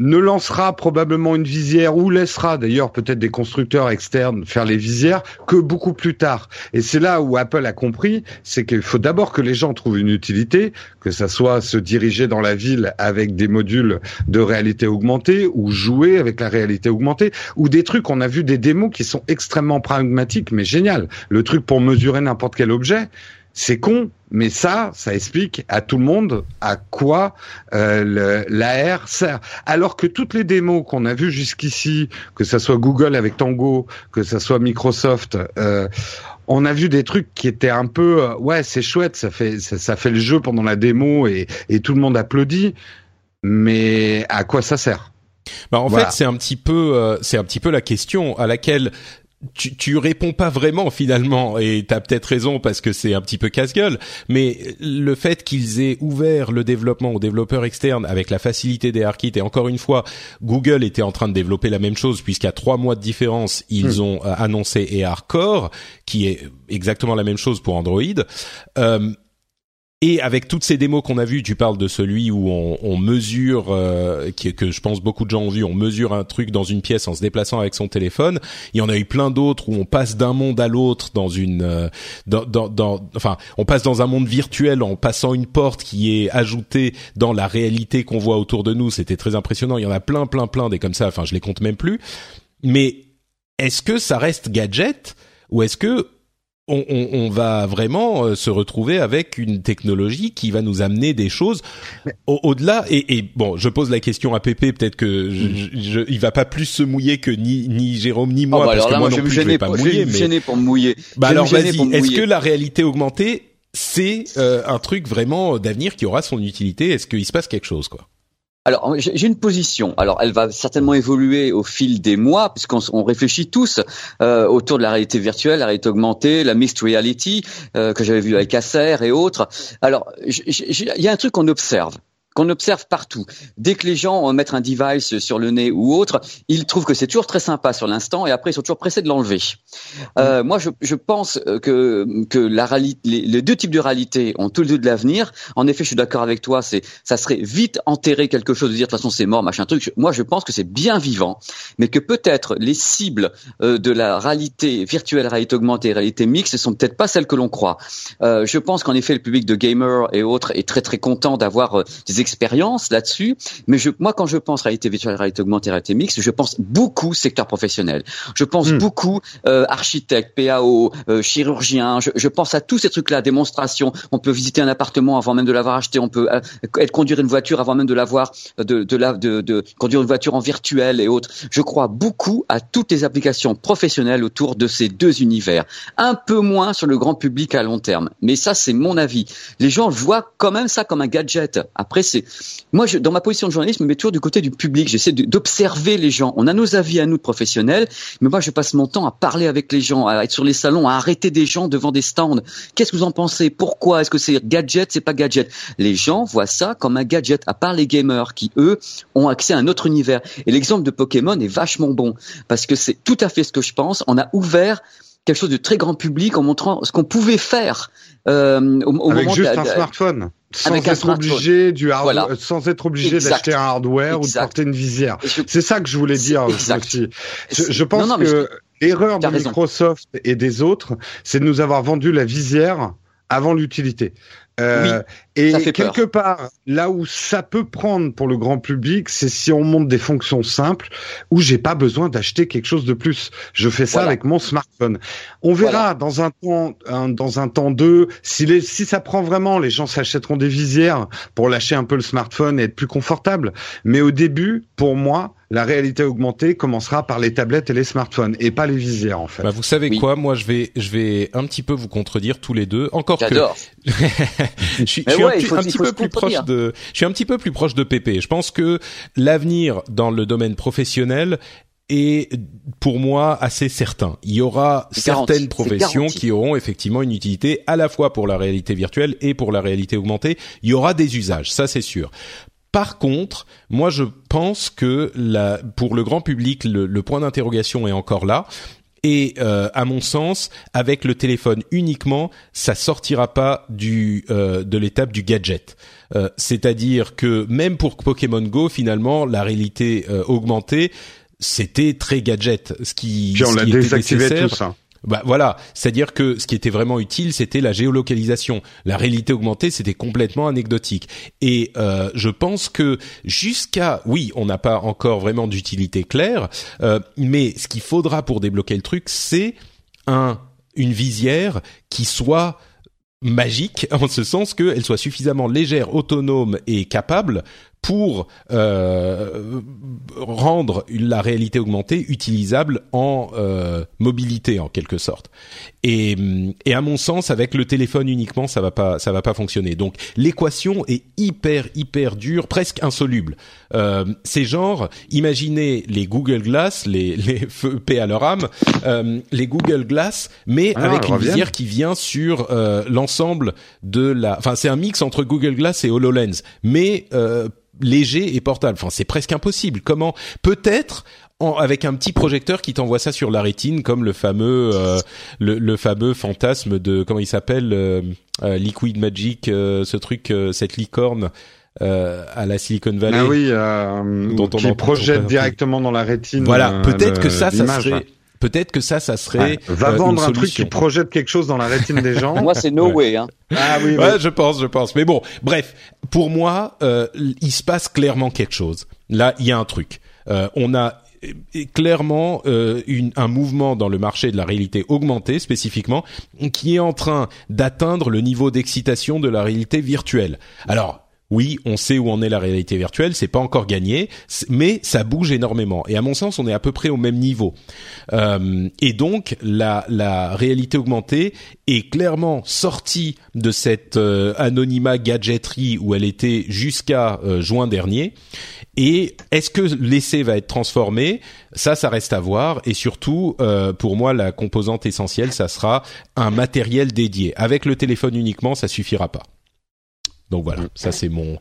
B: ne lancera probablement une visière ou laissera d'ailleurs peut-être des constructeurs externes faire les visières que beaucoup plus tard. Et c'est là où Apple a compris, c'est qu'il faut d'abord que les gens trouvent une utilité, que ça soit se diriger dans la ville avec des modules de réalité augmentée ou jouer avec la réalité augmentée ou des trucs, on a vu des démos qui sont extrêmement pragmatiques mais génial. Le truc pour mesurer n'importe quel objet, c'est con, mais ça, ça explique à tout le monde à quoi euh, l'AR sert. Alors que toutes les démos qu'on a vues jusqu'ici, que ça soit Google avec Tango, que ça soit Microsoft, euh, on a vu des trucs qui étaient un peu, euh, ouais, c'est chouette, ça fait ça, fait le jeu pendant la démo et, et tout le monde applaudit, mais à quoi ça sert?
A: Bah en fait, c'est un petit peu, euh, c'est un petit peu la question à laquelle tu, tu réponds pas vraiment finalement et tu as peut-être raison parce que c'est un petit peu casse-gueule mais le fait qu'ils aient ouvert le développement aux développeurs externes avec la facilité des ARKit et encore une fois Google était en train de développer la même chose puisqu'à trois mois de différence ils hmm. ont euh, annoncé ARCore qui est exactement la même chose pour Android euh, et avec toutes ces démos qu'on a vues, tu parles de celui où on, on mesure, euh, qui, que je pense beaucoup de gens ont vu, on mesure un truc dans une pièce en se déplaçant avec son téléphone. Il y en a eu plein d'autres où on passe d'un monde à l'autre dans une, euh, dans, dans, dans, enfin, on passe dans un monde virtuel en passant une porte qui est ajoutée dans la réalité qu'on voit autour de nous. C'était très impressionnant. Il y en a plein, plein, plein des comme ça. Enfin, je les compte même plus. Mais est-ce que ça reste gadget ou est-ce que on, on, on, va vraiment euh, se retrouver avec une technologie qui va nous amener des choses au-delà. et, et, bon, je pose la question à Pépé, peut-être que je, mhm. je, il va pas plus se mouiller que ni, ni Jérôme ni moi,
C: oh, bah
A: parce que moi, non
C: je
A: plus je vais pas mouiller.
C: Je mais... pour me mouiller.
A: Bah alors vas-y, est-ce que la réalité augmentée c'est euh, un truc vraiment d'avenir qui aura son utilité? Est-ce qu'il se passe quelque chose quoi?
C: Alors j'ai une position. Alors elle va certainement évoluer au fil des mois puisqu'on réfléchit tous euh, autour de la réalité virtuelle, la réalité augmentée, la mixed reality euh, que j'avais vu avec Acer et autres. Alors il y a un truc qu'on observe qu'on observe partout. Dès que les gens mettent un device sur le nez ou autre, ils trouvent que c'est toujours très sympa sur l'instant et après ils sont toujours pressés de l'enlever. Euh, moi, je, je, pense que que la réalité, les, deux types de réalité ont tous les deux de l'avenir. En effet, je suis d'accord avec toi. C'est ça serait vite enterrer quelque chose de dire de toute façon c'est mort, machin truc. Moi, je pense que c'est bien vivant, mais que peut-être les cibles euh, de la réalité virtuelle, réalité augmentée, réalité mixte, ne sont peut-être pas celles que l'on croit. Euh, je pense qu'en effet, le public de gamers et autres est très très content d'avoir euh, des expérience là-dessus, mais je, moi, quand je pense réalité virtuelle, réalité augmentée, réalité mixte, je pense beaucoup secteur professionnel. Je pense hmm. beaucoup euh, architecte, PAO, euh, chirurgien. Je, je, pense à tous ces trucs-là, démonstration. On peut visiter un appartement avant même de l'avoir acheté. On peut euh, être conduire une voiture avant même de l'avoir, de, de, la, de, de conduire une voiture en virtuel et autres. Je crois beaucoup à toutes les applications professionnelles autour de ces deux univers. Un peu moins sur le grand public à long terme, mais ça, c'est mon avis. Les gens voient quand même ça comme un gadget. Après, c'est moi, je, dans ma position de journaliste, je me mets toujours du côté du public. J'essaie d'observer les gens. On a nos avis à nous de professionnels, mais moi, je passe mon temps à parler avec les gens, à être sur les salons, à arrêter des gens devant des stands. Qu'est-ce que vous en pensez? Pourquoi? Est-ce que c'est gadget? C'est pas gadget Les gens voient ça comme un gadget, à part les gamers qui eux ont accès à un autre univers. Et l'exemple de Pokémon est vachement bon parce que c'est tout à fait ce que je pense. On a ouvert quelque chose de très grand public en montrant ce qu'on pouvait faire
B: euh, au, Avec juste un smartphone. Sans être obligé du hardware, sans être obligé d'acheter un hardware ou de porter une visière. C'est ça que je voulais dire aussi. Je, je pense que l'erreur de Microsoft et des autres, c'est de nous avoir vendu la visière avant l'utilité. Euh, et quelque part, là où ça peut prendre pour le grand public, c'est si on monte des fonctions simples où j'ai pas besoin d'acheter quelque chose de plus. Je fais ça avec mon smartphone. On verra dans un temps, dans un temps deux, si, les, si ça prend vraiment, les gens s'achèteront des visières pour lâcher un peu le smartphone et être plus confortable. Mais au début, pour moi, la réalité augmentée commencera par les tablettes et les smartphones et pas les visières en fait.
A: Bah vous savez quoi, moi je vais je vais un petit peu vous contredire tous les deux. Encore que *laughs* je suis, je suis un, petit peu plus proche de je suis un petit peu plus proche de PP. Je pense que l'avenir dans le domaine professionnel est pour moi assez certain. Il y aura certaines professions qui auront effectivement une utilité à la fois pour la réalité virtuelle et pour la réalité augmentée. Il y aura des usages, ça c'est sûr. Par contre, moi je pense que la, pour le grand public, le, point d'interrogation est encore là. Et euh, à mon sens, avec le téléphone uniquement, ça sortira pas du euh, de l'étape du gadget. Euh, c'est-à-dire que même pour Pokémon Go, finalement, la réalité augmentée, c'était très gadget. Ce qui,
B: Puis on l'a désactivé tout ça.
A: Bah voilà, c'est-à-dire que ce qui était vraiment utile, c'était la géolocalisation. La réalité augmentée, c'était complètement anecdotique. Et euh, je pense que jusqu'à, oui, on n'a pas encore vraiment d'utilité claire, euh, mais ce qu'il faudra pour débloquer le truc, c'est un une visière qui soit magique *laughs* en ce sens qu'elle soit suffisamment légère, autonome et capable pour euh, rendre la réalité augmentée utilisable en euh, mobilité en quelque sorte. Et, et à mon sens, avec le téléphone uniquement, ça va pas, ça va pas fonctionner. Donc l'équation est hyper hyper dure, presque insoluble. Euh, c'est genre, imaginez les Google Glass, les les *laughs* feux paix à leur âme, euh, les Google Glass, mais ah, avec une visière qui vient sur euh, l'ensemble de la. Enfin, c'est un mix entre Google Glass et Hololens, mais euh, léger et portable. Enfin, c'est presque impossible. Comment? Peut-être avec un petit projecteur qui t'envoie ça sur la rétine, comme le fameux euh, le, fameux fantasme de comment il s'appelle euh, euh, Liquid Magic, ce truc, cette licorne. à la Silicon Valley.
B: Ah oui, dont on projette directement dans la rétine.
A: Voilà, peut-être que ça, ça serait. Peut-être que ça, ça serait.
B: Va vendre un truc qui projette quelque chose dans la rétine des gens. *laughs*
C: moi, c'est no way. Hein.
A: Ah oui, ouais, je pense, je pense. Mais bon, bref, pour moi, euh, il se passe clairement quelque chose. Là, il y a un truc. Euh, on a clairement euh, une, un mouvement dans le marché de la réalité augmentée spécifiquement qui est en train d'atteindre le niveau d'excitation de la réalité virtuelle. Alors oui, on sait où en est la réalité virtuelle, c'est pas encore gagné, mais ça bouge énormément. Et à mon sens, on est à peu près au même niveau. Euh, et donc, la, la, réalité augmentée est clairement sortie de cette euh, anonymat gadgeterie où elle était jusqu'à euh, juin dernier. Et est-ce que l'essai va être transformé? Ça, ça reste à voir. Et surtout, euh, pour moi, la composante essentielle, ça sera un matériel dédié. Avec le téléphone uniquement, ça suffira pas. Donc voilà, ça c'est mon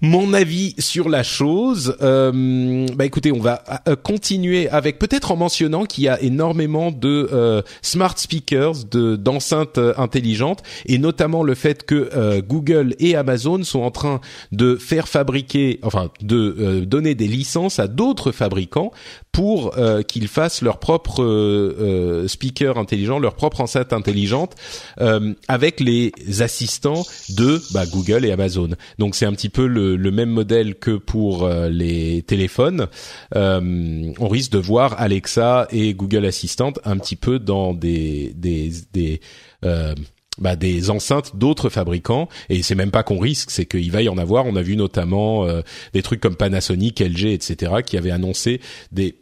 A: mon avis sur la chose. Euh, bah écoutez, on va euh, continuer avec peut-être en mentionnant qu'il y a énormément de euh, smart speakers, de d'enceintes euh, intelligentes, et notamment le fait que Google et Amazon sont en train de faire fabriquer, enfin de donner des licences à d'autres fabricants pour qu'ils fassent leur propre euh, speaker intelligent, leur propre enceinte intelligente avec les assistants de bah, Google et Amazon. Donc c'est un petit peu le le, même modèle que pour euh, les téléphones, euh, on risque de voir Alexa et Google Assistant un petit peu dans des des des euh, bah, des enceintes d'autres fabricants et c'est même pas qu'on risque, c'est qu'il va y en avoir. On a vu notamment des trucs comme Panasonic, LG, etc. qui avaient annoncé des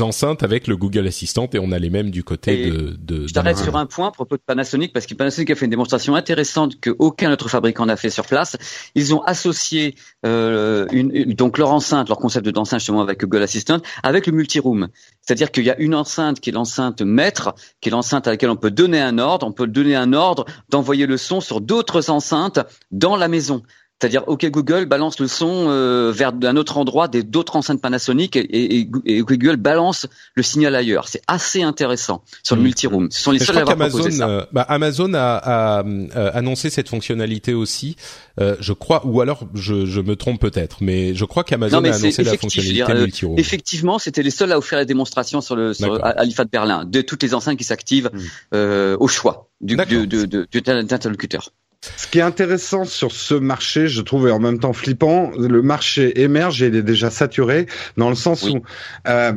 A: enceintes avec le Google Assistant et on a les mêmes du côté de, de.
C: Je t'arrête sur un point à propos de Panasonic parce que Panasonic a fait une démonstration intéressante que aucun autre fabricant n'a fait sur place. Ils ont associé euh, une, donc leur enceinte, leur concept d'enceinte justement avec Google Assistant, avec le multiroom. C'est-à-dire qu'il y a une enceinte qui est l'enceinte maître, qui est l'enceinte à laquelle on peut donner un ordre, on peut donner un ordre d'envoyer le son sur d'autres enceintes dans la maison. C'est-à-dire, OK Google balance le son euh, vers un autre endroit des d'autres enceintes Panasonic et, et, et, Google balance le signal ailleurs. C'est assez intéressant sur le mm. multiroom. Ce sont les seuls à avoir
A: Amazon,
C: ça.
A: Euh, bah, Amazon a, a euh, annoncé cette fonctionnalité aussi. Euh, je crois, ou alors je, je me trompe peut-être, mais je crois qu'Amazon a annoncé la fonctionnalité multiroom.
C: Effectivement, c'était les seuls à offrir la démonstration sur le sur, à, l'IFA de Berlin de toutes les enceintes qui s'activent mm. au choix du, de, interlocuteur.
B: Ce qui est intéressant sur ce marché, je trouve, et en même temps flippant, le marché émerge et il est déjà saturé, dans le sens où... Euh,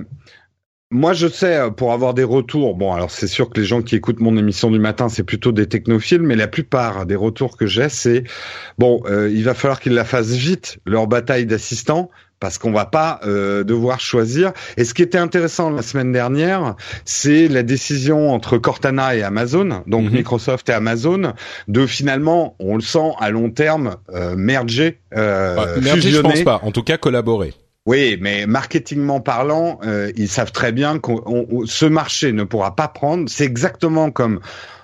B: moi, je sais, euh, pour avoir des retours, bon, alors c'est sûr que les gens qui écoutent mon émission du matin, c'est plutôt des technophiles, mais la plupart des retours que j'ai, c'est, bon, euh, il va falloir qu'ils la fassent vite, leur bataille d'assistants, parce qu'on va pas euh, devoir choisir. Et ce qui était intéressant la semaine dernière, c'est la décision entre Cortana et Amazon, donc mhm. Microsoft et Amazon, de finalement, on le sent à long terme, euh, merger, euh, bah, merger, je
A: pense pas. En tout cas, collaborer.
B: Oui, mais marketingment parlant, euh, ils savent très bien que ce marché ne pourra pas prendre. C'est exactement comme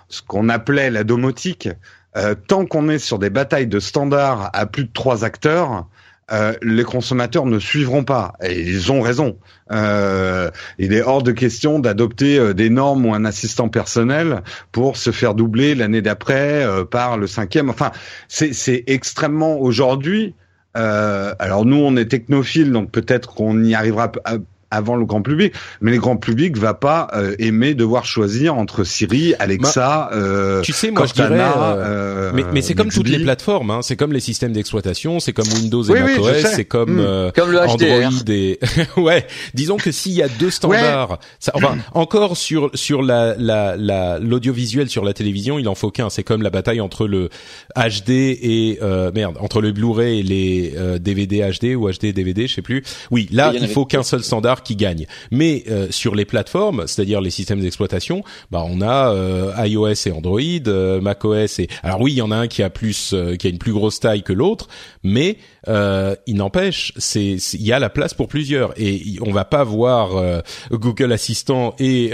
B: ce qu'on appelait la domotique. Euh, tant qu'on est sur des batailles de standards à plus de trois acteurs, euh, les consommateurs ne suivront pas. Et ils ont raison. Euh, il est hors de question d'adopter euh, des normes ou un assistant personnel pour se faire doubler l'année d'après par le cinquième. Enfin, c'est extrêmement aujourd'hui. alors nous, on est technophiles, donc peut-être qu'on y arrivera avant le grand public. Mais le grand public va pas euh, aimer devoir choisir entre Siri, Alexa, bah, euh,
A: tu sais, moi je dirais, euh, mais, mais c'est comme toutes les plateformes, hein. c'est comme les systèmes d'exploitation, c'est comme Windows et macOS, c'est comme, hmm.
C: comme le
A: Android et *laughs* ouais. Disons que s'il y a deux standards, ça, enfin encore sur sur la la l'audiovisuel sur la télévision, il en faut qu'un. C'est comme la bataille entre le HD et merde, entre le Blu-ray et les DVD HD ou HD DVD, je sais plus. Oui, là il faut qu'un seul standard qui gagne. Mais euh, sur les plateformes, c'est-à-dire les systèmes d'exploitation, bah on a euh, iOS et Android, euh, macOS et alors oui, il y en a un qui a plus qui a une plus grosse taille que l'autre, mais il n'empêche, c'est il y a la place pour plusieurs et on va pas voir Google Assistant et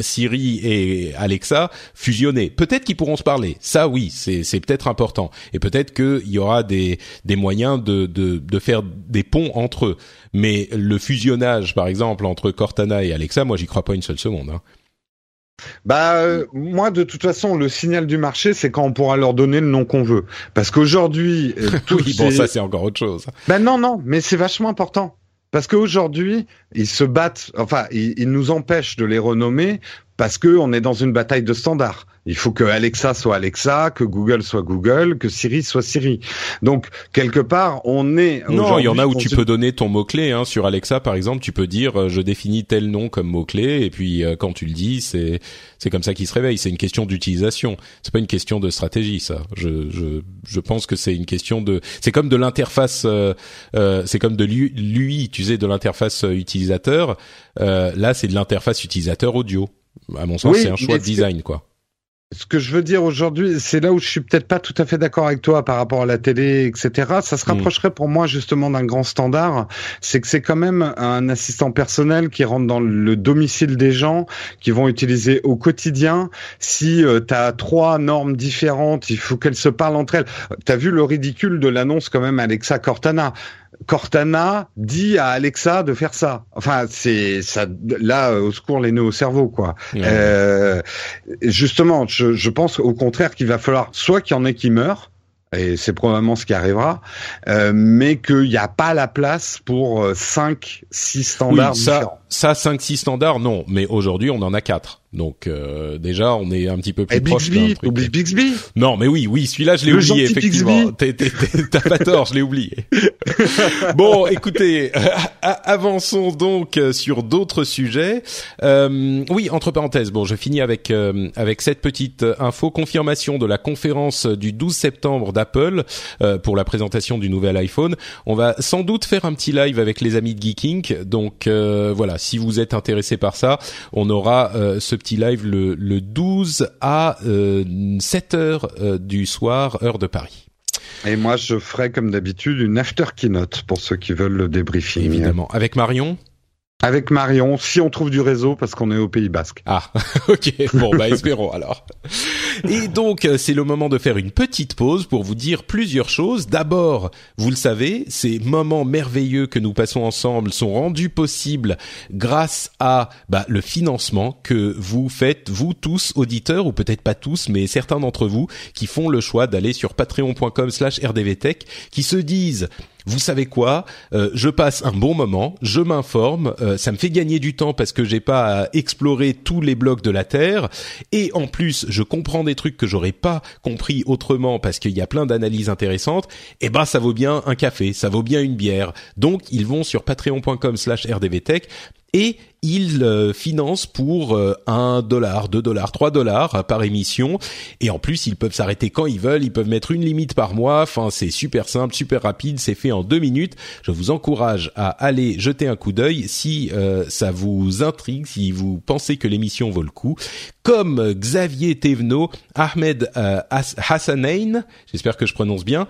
A: Siri et Alexa fusionner. Peut-être qu'ils pourront se parler. Ça oui, c'est c'est peut-être important et peut-être qu'il y aura des des moyens de de de faire des ponts entre eux. Mais le fusionnage, par exemple, entre Cortana et Alexa, moi, j'y crois pas une seule seconde. Hein.
B: Bah euh, moi de toute façon le signal du marché c'est quand on pourra leur donner le nom qu'on veut. Parce qu'aujourd'hui
A: euh, *laughs* oui, bon ça c'est encore autre chose.
B: Ben non non mais c'est vachement important. Parce qu'aujourd'hui ils se battent enfin ils, ils, nous empêchent de les renommer parce que on est dans une bataille de standards. Il faut que Alexa soit Alexa, que Google soit Google, que Siri soit Siri. Donc quelque part, on est.
A: Non, il y en a où tu peux donner ton mot clé. Hein. Sur Alexa, par exemple, tu peux dire euh, je définis tel nom comme mot clé, et puis euh, quand tu le dis, c'est c'est comme ça qu'il se réveille. C'est une question d'utilisation. C'est pas une question de stratégie, ça. Je je je pense que c'est une question de. C'est comme de l'interface. Euh, c'est comme de l'UI, tu sais, de l'interface utilisateur. là, c'est de l'interface utilisateur audio. À mon sens, c'est un choix de design, quoi
B: ce que je veux dire aujourd'hui, c'est là où je suis peut-être pas tout à fait d'accord avec toi par rapport à la télé, etc. Ça se mm. rapprocherait pour moi justement d'un grand standard. C'est que c'est quand même un assistant personnel qui rentre dans le domicile des gens, qui vont utiliser au quotidien. Si euh, tu as trois normes différentes, il faut qu'elles se parlent entre elles. Tu as vu le ridicule de l'annonce quand même Alexa Cortana. Cortana dit à Alexa de faire ça. Enfin, c'est ça. Là, au secours, les nœuds au cerveau, quoi. Euh, justement, je, je, pense au contraire qu'il va falloir soit qu'il y en ait qui meurent, et c'est probablement ce qui arrivera, euh, mais qu'il n'y a pas la place pour 5, euh, 6 standards
A: ça,
B: différents.
A: Ça, 5, 6 standards, non. Mais aujourd'hui, on en a 4. Donc euh, déjà, on est un petit peu plus
B: Et
A: proche
B: Bixby, oublie Bixby?
A: Non, mais oui, oui, celui-là, je l'ai oublié effectivement. T'as pas tort, je l'ai oublié. *laughs* bon, écoutez, avançons donc sur d'autres sujets. Euh, oui, entre parenthèses, bon, je finis avec euh, avec cette petite info confirmation de la conférence du 12 septembre d'Apple euh, pour la présentation du nouvel iPhone. On va sans doute faire un petit live avec les amis de Geeking. Donc voilà, si vous êtes intéressé par ça, on aura ce petit live le, le 12 à 7 euh, heures euh, du soir, heure de Paris.
B: Et moi, je ferai comme d'habitude une after keynote pour ceux qui veulent le débriefing.
A: Évidemment. Avec Marion?
B: Avec Marion, si on trouve du réseau, parce qu'on est au Pays Basque.
A: Ah, *laughs* ok. Bon, bah espérons alors. Et donc, euh, c'est le moment de faire une petite pause pour vous dire plusieurs choses. D'abord, vous le savez, ces moments merveilleux que nous passons ensemble sont rendus possibles grâce à bah, le financement que vous faites, vous tous, auditeurs, ou peut-être pas tous, mais certains d'entre vous, qui font le choix d'aller sur patreon.com slash rdvtech, qui se disent vous savez quoi euh, Je passe un bon moment, je m'informe, euh, ça me fait gagner du temps parce que j'ai pas à explorer tous les blocs de la Terre, et en plus je comprends des trucs que j'aurais pas compris autrement parce qu'il y a plein d'analyses intéressantes. Et eh ben ça vaut bien un café, ça vaut bien une bière. Donc ils vont sur patreon.com/rdvtech et ils euh, financent pour euh, un dollar, deux dollars, trois dollars par émission. Et en plus, ils peuvent s'arrêter quand ils veulent. Ils peuvent mettre une limite par mois. Enfin, c'est super simple, super rapide. C'est fait en deux minutes. Je vous encourage à aller jeter un coup d'œil si euh, ça vous intrigue, si vous pensez que l'émission vaut le coup. Comme Xavier Thévenot, Ahmed Hassanain, j'espère que je prononce bien,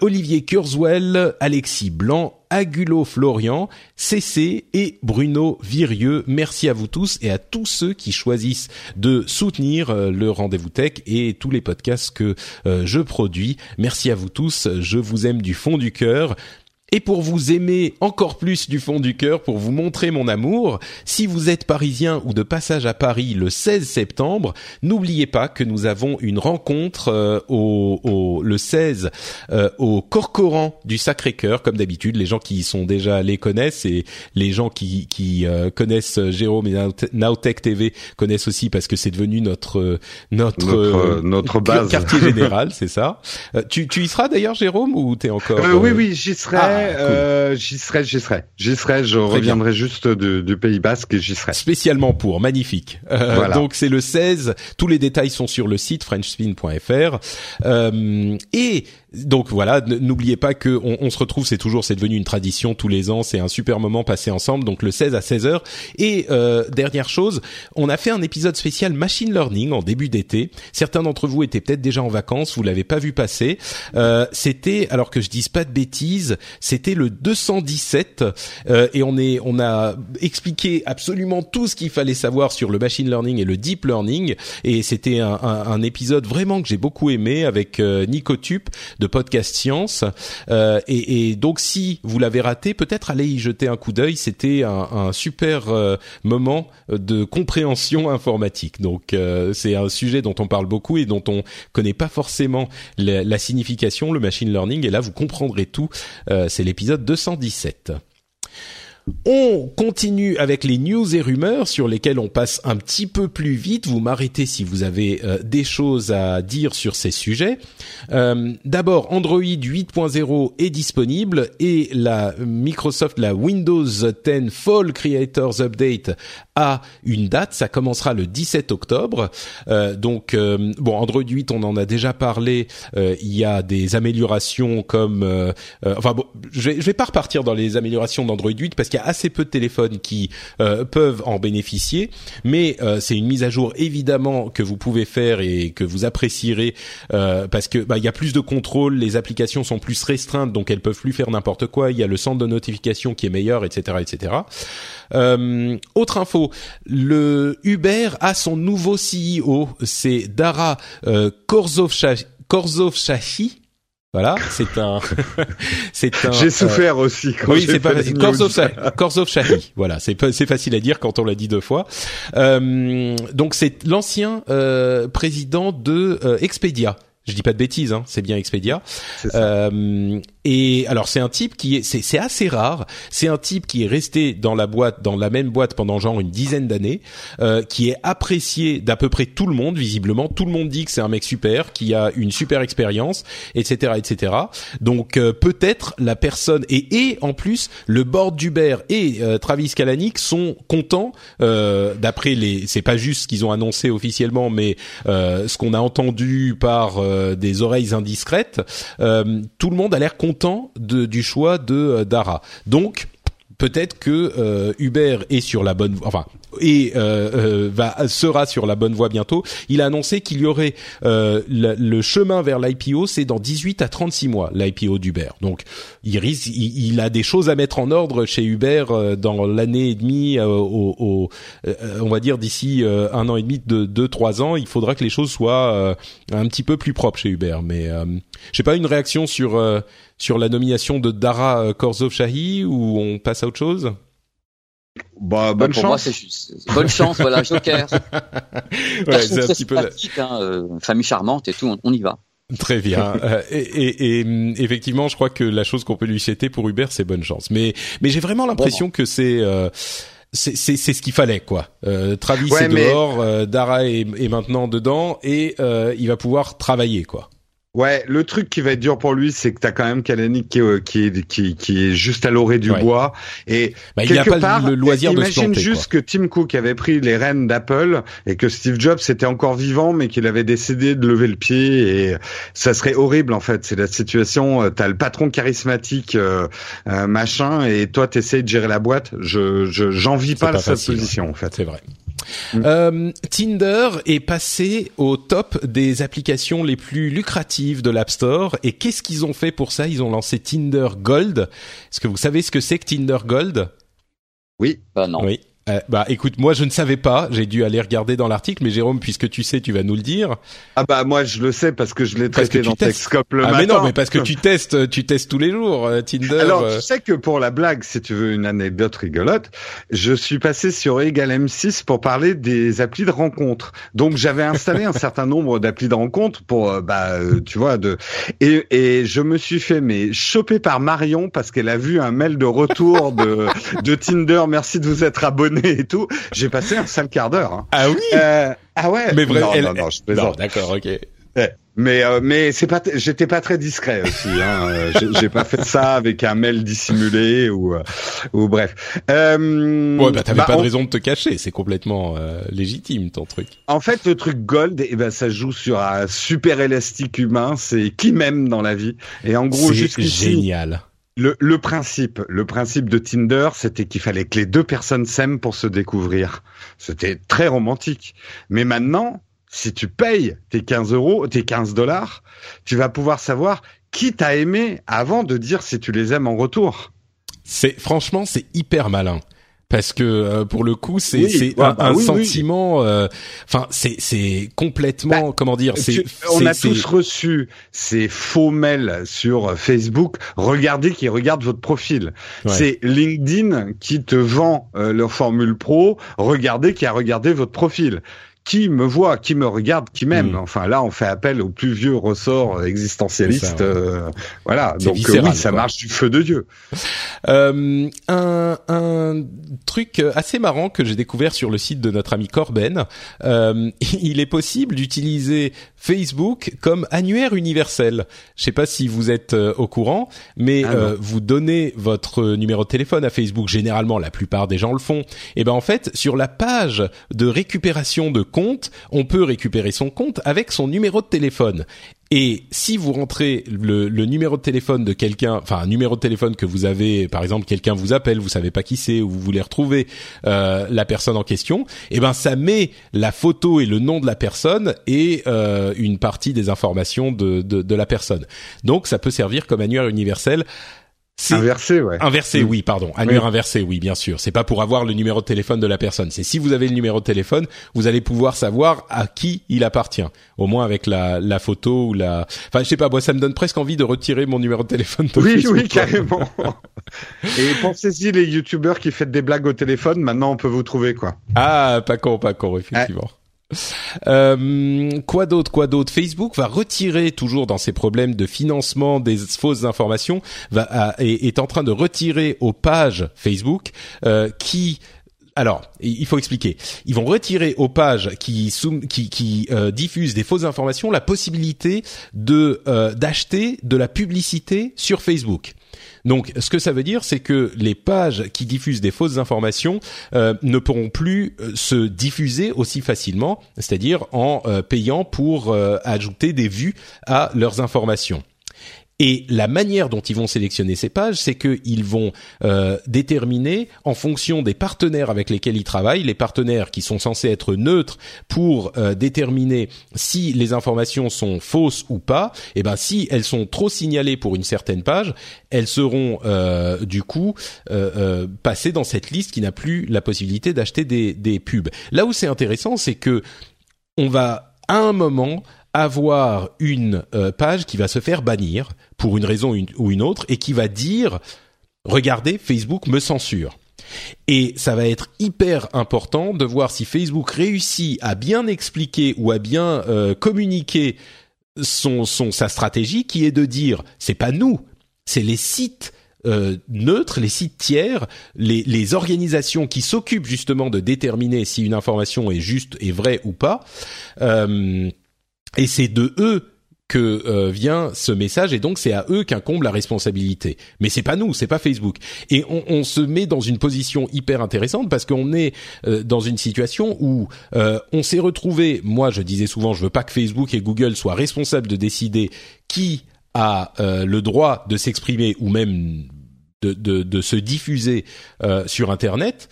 A: Olivier Kurzwell, Alexis Blanc, Agulo Florian, CC et Bruno Virieux. Merci à vous tous et à tous ceux qui choisissent de soutenir euh, le Rendez-vous Tech et tous les podcasts que euh, je produis. Merci à vous tous. Je vous aime du fond du cœur. Et pour vous aimer encore plus du fond du cœur, pour vous montrer mon amour, si vous êtes parisien ou de passage à Paris le 16 septembre, n'oubliez pas que nous avons une rencontre euh, au, le 16 euh, au Corcoran du Sacré-Cœur, comme d'habitude. Les gens qui y sont déjà allés connaissent et les gens qui, qui euh, connaissent Jérôme et Nowtech TV connaissent aussi parce que c'est devenu notre
B: notre notre, base
A: quartier général, c'est ça. tu, tu y seras d'ailleurs, Jérôme, ou t'es encore
B: Oui, oui, j'y serai. Ah, euh, j'y serai, j'y serai, j'y serai. Je reviendrai juste du, Pays Basque et j'y serai.
A: Spécialement pour, magnifique. Euh, Donc c'est le 16. Tous les détails sont sur le site frenchspin.fr. Euh, et donc voilà, n'oubliez pas que on, se retrouve, c'est toujours, c'est devenu une tradition tous les ans, c'est un super moment passé ensemble, donc le 16 à 16 h Et euh, dernière chose, on a fait un épisode spécial machine learning en début d'été. Certains d'entre vous étaient peut-être déjà en vacances, vous l'avez pas vu passer. Euh, c'était, alors que je dise pas de bêtises, c'était le 217 euh, et on est, on a expliqué absolument tout ce qu'il fallait savoir sur le machine learning et le deep learning. Et c'était un, un, épisode vraiment que j'ai beaucoup aimé avec Nico Tup podcast science. Euh, et, et, donc si vous l'avez raté, peut-être allez y jeter un coup d'œil. C'était un, un, super euh, moment de compréhension informatique. Donc euh, c'est un sujet dont on parle beaucoup et dont on connaît pas forcément la, la signification, le machine learning. Et là, vous comprendrez tout. c'est l'épisode 217. On continue avec les news et rumeurs sur lesquelles on passe un petit peu plus vite. Vous m'arrêtez si vous avez euh, des choses à dire sur ces sujets. Euh, D'abord, Android 8.0 est disponible et la Microsoft, la Windows 10 Fall Creators Update a une date. Ça commencera le 17 octobre. Euh, donc, euh, bon, Android 8, on en a déjà parlé. Euh, il y a des améliorations comme, enfin bon, je vais, je vais pas repartir dans les améliorations d'Android 8 parce qu'il y a assez peu de téléphones qui peuvent en bénéficier. Mais c'est une mise à jour évidemment que vous pouvez faire et que vous apprécierez parce que bah, il y a plus de contrôle, les applications sont plus restreintes, donc elles peuvent plus faire n'importe quoi. Il y a le centre de notification qui est meilleur, etc., etc. Euh, autre info, le Uber a son nouveau CEO, c'est Dara euh, Korzovshahi. Voilà, c'est un, *laughs*
B: c'est un. J'ai souffert euh, aussi.
A: Quand oui, c'est pas *laughs* Shahi. Voilà, c'est c'est facile à dire quand on l'a dit deux fois. Euh, donc c'est l'ancien euh, président de euh, Expedia. Je dis pas de bêtises, hein, c'est bien Expedia. Euh, et alors c'est un type qui est, c'est assez rare. C'est un type qui est resté dans la boîte, dans la même boîte pendant genre une dizaine d'années, euh, qui est apprécié d'à peu près tout le monde. Visiblement, tout le monde dit que c'est un mec super, qui a une super expérience, etc., etc. Donc euh, peut-être la personne et et en plus le board d'Uber et euh, Travis Kalanick sont contents euh, d'après les. C'est pas juste ce qu'ils ont annoncé officiellement, mais ce qu'on a entendu par des oreilles indiscrètes. tout le monde a l'air content du choix de euh, Dara. Donc peut-être que euh, Uber est sur la bonne enfin et euh, euh, va sera sur la bonne voie bientôt. Il a annoncé qu'il y aurait euh, le, chemin vers l'IPO, c'est dans 18 à 36 mois l'IPO d'Uber. Donc il risque, il, a des choses à mettre en ordre chez Uber dans l'année et demie, au, on va dire d'ici un an et demi, de deux trois ans, il faudra que les choses soient un petit peu plus propres chez Uber. Mais j'ai pas une réaction sur sur la nomination de Dara Korzov Shahi ou on passe à autre chose?
C: Bah, bonne chance. Moi, c'est bonne chance, voilà, Joker. *laughs* ouais, c'est un petit peu hein, euh, famille charmante et tout, on, y va.
A: Très bien. *laughs* Euh, et, et, et, mm, effectivement, je crois que la chose qu'on peut lui citer pour Hubert, c'est bonne chance. Mais mais j'ai vraiment l'impression que c'est euh, c'est c'est ce qu'il fallait quoi. Euh, Travis est dehors, euh, Dara est, est, maintenant dedans et il va pouvoir travailler quoi.
B: Ouais, le truc qui va être dur pour lui, c'est que t'as quand même Kalanick qui, est, qui, est, qui, qui est juste à l'orée du bois et
A: bah, il quelque a pas part, le loisir
B: de
A: se planter,
B: juste que Tim Cook avait pris les rênes d'Apple et que Steve Jobs était encore vivant, mais qu'il avait décidé de lever le pied et ça serait horrible en fait. C'est la situation. Euh, t'as le patron charismatique euh, euh, machin et toi t'essayes de gérer la boîte. Je j'envie pas, pas cette position en fait.
A: C'est vrai. Mm. Euh, Tinder est passé au top des applications les plus lucratives de l'App Store. Et qu'est-ce qu'ils ont fait pour ça? Ils ont lancé Tinder Gold. Est-ce que vous savez ce que c'est que Tinder Gold?
B: Oui.
C: Bah non.
A: Oui. Euh, bah écoute, moi je ne savais pas, j'ai dû aller regarder dans l'article, mais Jérôme, puisque tu sais, tu vas nous le dire.
B: Ah bah moi je le sais parce que je l'ai traité dans Techscope le
A: ah,
B: matin.
A: mais non, mais parce que tu *laughs* testes, tu testes tous les jours euh, Tinder.
B: Alors euh. tu sais que pour la blague, si tu veux une anecdote rigolote, je suis passé sur Egal M6 pour parler des applis de rencontres. Donc j'avais installé un *laughs* certain nombre d'applis de rencontres pour bah tu vois de et et je me suis fait mais choper par Marion parce qu'elle a vu un mail de retour de de Tinder. Merci de vous être abonné *laughs* et tout. J'ai passé un sale quart d'heure. Hein.
A: Ah oui.
B: Euh, ah ouais.
A: Mais vraiment, non, non, non, je plaisante. D'accord, ok.
B: Mais euh, mais c'est pas j'étais pas très discret aussi hein. Euh, j'ai pas fait ça avec un mail dissimulé ou euh, ou bref.
A: Euh, ouais bah t'avais bah, pas de raison de te cacher, c'est complètement légitime ton truc.
B: En fait le truc Gold et eh ben ça joue sur un super élastique humain, c'est qui m'aime dans la vie et en gros jusqu'ici
A: génial.
B: Le, le, principe, le principe de Tinder, c'était qu'il fallait que les deux personnes s'aiment pour se découvrir. C'était très romantique. Mais maintenant, si tu payes tes 15 euros, tes 15 dollars, tu vas pouvoir savoir qui t'a aimé avant de dire si tu les aimes en retour.
A: C'est franchement, c'est hyper malin parce que euh, pour le coup c'est c'est un, bah sentiment euh, enfin c'est c'est complètement bah, comment dire c'est
B: on a tous reçu ces faux mails sur Facebook. Regardez qui regarde votre profil. C'est LinkedIn qui te vend euh, leur formule pro. Regardez qui a regardé votre profil qui me voit, qui me regarde, qui m'aime.
A: Mm.
B: Enfin là, on fait appel au plus vieux ressort existentialiste.
A: C'est ça, ouais.
B: euh, voilà, donc euh,
A: viscéral,
B: oui, ça
A: quoi.
B: marche du feu de Dieu.
A: Euh, un, un truc assez marrant que j'ai découvert sur le site de notre ami Corben, euh, *laughs* il est possible d'utiliser Facebook comme annuaire universel. Je sais pas si vous êtes au courant, mais
B: Ah
A: vous donnez votre numéro de téléphone à Facebook. Généralement, la plupart des gens le font. Et ben en fait, sur la page de récupération de on peut récupérer son compte avec son numéro de téléphone. Et si vous rentrez le, le numéro de téléphone de quelqu'un, enfin un numéro de téléphone que vous avez, par exemple, quelqu'un vous appelle, vous savez pas qui c'est, ou vous voulez retrouver euh, la personne en question, eh ben ça met la photo et le nom de la personne et euh, une partie des informations de, de, de la personne. Donc ça peut servir comme annuaire universel.
B: Inversé, ouais.
A: Inversé,
B: Mm.
A: oui, pardon. Annuaire
B: Oui.
A: inversé, oui, bien sûr. C'est pas pour avoir le numéro de téléphone de la personne. C'est si vous avez le numéro de téléphone, vous allez pouvoir savoir à qui il appartient. Au moins avec la, la photo ou la. Enfin, je sais pas. Moi, ça me donne presque envie de retirer mon numéro de téléphone. de
B: Oui,
A: Facebook,
B: oui, carrément. *laughs* Et pensez-y, les youtubeurs qui font des blagues au téléphone, maintenant on peut vous trouver, quoi.
A: Ah, pas con, pas con, effectivement. Euh, quoi d'autre, quoi d'autre Facebook va retirer toujours dans ses problèmes de financement des fausses informations, va est, en train de retirer aux pages Facebook euh, qui alors, il faut expliquer. Ils vont retirer aux pages qui qui, qui euh, diffusent des fausses informations la possibilité de d'acheter de la publicité sur Facebook. Donc, ce que ça veut dire, c'est que les pages qui diffusent des fausses informations euh, ne pourront plus euh, se diffuser aussi facilement, c'est-à-dire en euh, payant pour ajouter des vues à leurs informations. Et la manière dont ils vont sélectionner ces pages, c'est qu'ils vont euh, déterminer en fonction des partenaires avec lesquels ils travaillent, les partenaires qui sont censés être neutres pour euh, déterminer si les informations sont fausses ou pas. Et ben si elles sont trop signalées pour une certaine page, elles seront euh, du coup euh, euh, passées dans cette liste qui n'a plus la possibilité d'acheter des, des pubs. Là où c'est intéressant, c'est que on va à un moment avoir une euh, page qui va se faire bannir pour une raison ou une autre et qui va dire regardez Facebook me censure. Et ça va être hyper important de voir si Facebook réussit à bien expliquer ou à bien euh, communiquer son, son sa stratégie qui est de dire c'est pas nous, c'est les sites euh, neutres, les sites tiers, les, les organisations qui s'occupent justement de déterminer si une information est juste et vraie ou pas. Et c'est de eux que euh, vient ce message et donc c'est à eux qu'incombe la responsabilité. Mais c'est pas nous, c'est pas Facebook. Et on, se met dans une position hyper intéressante parce qu'on est euh, dans une situation où euh, on s'est retrouvé. Moi, je disais souvent, je veux pas que Facebook et Google soient responsables de décider qui a le droit de s'exprimer ou même de, se diffuser sur Internet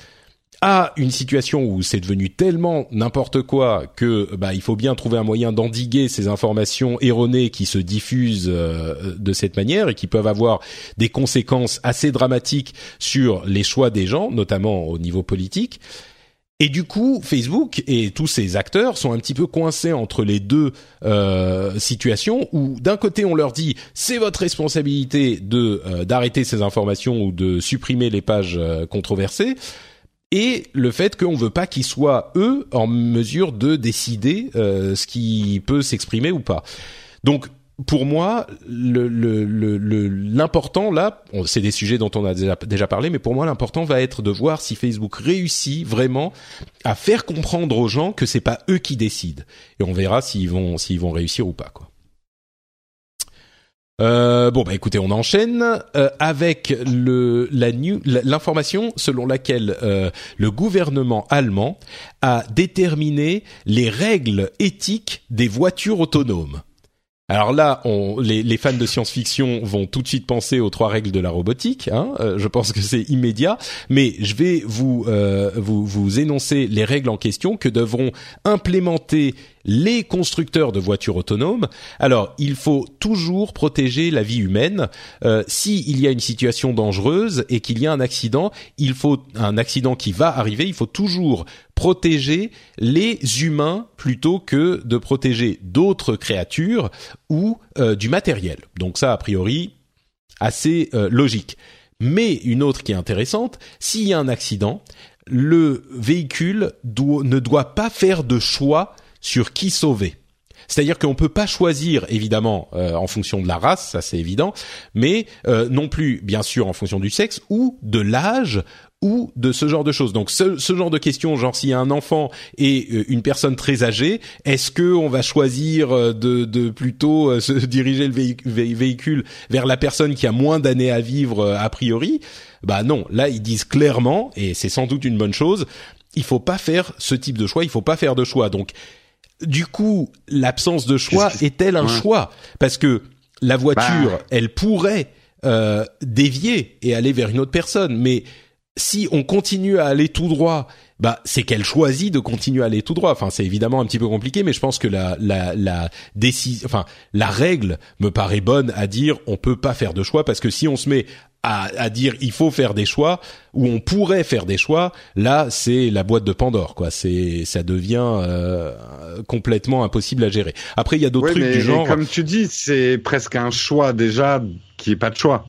A: à une situation où c'est devenu tellement n'importe quoi que bah il faut bien trouver un moyen d'endiguer ces informations erronées qui se diffusent euh, de cette manière et qui peuvent avoir des conséquences assez dramatiques sur les choix des gens, notamment au niveau politique. Et du coup, Facebook et tous ces acteurs sont un petit peu coincés entre les deux euh, situations où d'un côté on leur dit c'est votre responsabilité de euh, d'arrêter ces informations ou de supprimer les pages euh, controversées et le fait qu'on veut pas qu'ils soient eux en mesure de décider euh, ce qui peut s'exprimer ou pas. Donc pour moi, le- le- le- l'important là, c'est des sujets dont on a déjà, déjà parlé, mais pour moi l'important va être de voir si Facebook réussit vraiment à faire comprendre aux gens que c'est pas eux qui décident, et on verra s'ils vont s'ils vont réussir ou pas quoi. Euh, bon bah écoutez, on enchaîne euh, avec l'information selon laquelle euh, le gouvernement allemand a déterminé les règles éthiques des voitures autonomes. Alors là, on, les, fans de science-fiction vont tout de suite penser aux trois règles de la robotique. Hein, euh, je pense que c'est immédiat, mais je vais vous, euh, énoncer les règles en question que devront implémenter les constructeurs de voitures autonomes. Alors, il faut toujours protéger la vie humaine. Euh, S'il y a une situation dangereuse et qu'il y a un accident, il faut un accident qui va arriver. Il faut toujours protéger les humains plutôt que de protéger d'autres créatures ou euh, du matériel. Donc ça, a priori, assez euh, logique. Mais une autre qui est intéressante, s'il y a un accident, le véhicule ne doit pas faire de choix sur qui sauver. C'est-à-dire qu'on peut pas choisir, évidemment, euh, en fonction de la race, ça c'est évident, mais euh, non plus, bien sûr, en fonction du sexe ou de l'âge ou de ce genre de choses. Donc ce, genre de questions, genre s'il y a un enfant et euh, une personne très âgée, est-ce que on va choisir de, de plutôt se *laughs* diriger le véhicule vers la personne qui a moins d'années à vivre a priori? Bah non, là ils disent clairement, et c'est sans doute une bonne chose, il faut pas faire ce type de choix, il faut pas faire de choix. Donc du coup, l'absence de choix est-elle un choix? Parce que la voiture, bah. elle pourrait euh, dévier et aller vers une autre personne, mais si on continue à aller tout droit, bah c'est qu'elle choisit de continuer à aller tout droit. Enfin, c'est évidemment un petit peu compliqué, mais je pense que la la la décision, enfin la règle me paraît bonne à dire on peut pas faire de choix parce que si on se met à, à, dire il faut faire des choix ou on pourrait faire des choix, là c'est la boîte de Pandore quoi. C'est ça devient euh, complètement impossible à gérer. Après il y a d'autres trucs du genre.
B: Comme tu dis, c'est presque un choix déjà qui est pas de choix.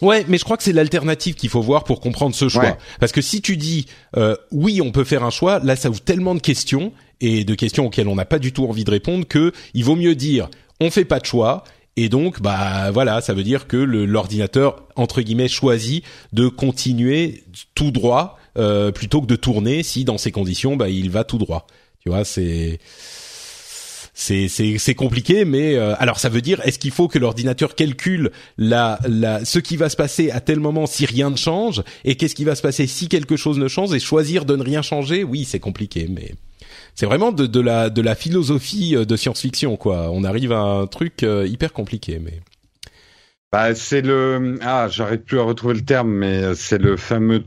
A: Ouais, mais je crois que c'est l'alternative qu'il faut voir pour comprendre ce choix. Parce que si tu dis euh, oui, on peut faire un choix, là ça ouvre tellement de questions et de questions auxquelles on n'a pas du tout envie de répondre que il vaut mieux dire on fait pas de choix et donc, bah voilà, ça veut dire que l'ordinateur entre guillemets choisit de continuer tout droit euh, plutôt que de tourner si dans ces conditions, bah il va tout droit. Tu vois, c'est c'est c'est compliqué, mais euh, alors ça veut dire est-ce qu'il faut que l'ordinateur calcule la la ce qui va se passer à tel moment si rien ne change? Et qu'est-ce qui va se passer si quelque chose ne change? Et choisir de ne rien changer? Oui, c'est compliqué, mais c'est vraiment de, de, la de la philosophie euh, de science-fiction quoi. On arrive à un truc euh, hyper compliqué, mais.
B: Bah, c'est le ah j'arrive plus à retrouver le terme mais c'est le fameux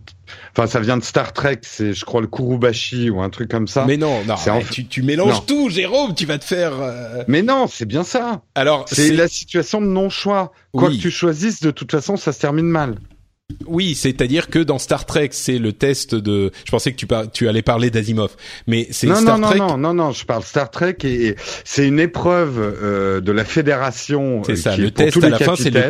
B: enfin ça vient de Star Trek c'est je crois le Kurubashi ou un truc comme ça.
A: Mais non non tu, tu mélanges tout Jérôme tu vas te faire euh,
B: mais non c'est bien ça. Alors c'est la situation de non choix quoi que tu choisisses de toute façon ça se termine mal
A: oui, c'est-à-dire que dans Star Trek, c'est le test de. Je pensais que tu, tu allais parler d'Asimov, mais c'est Star
B: non,
A: Trek.
B: Non, non, non, non, je parle Star Trek et, c'est une épreuve euh, de la fédération.
A: C'est euh, ça. le test à la fin, c'est le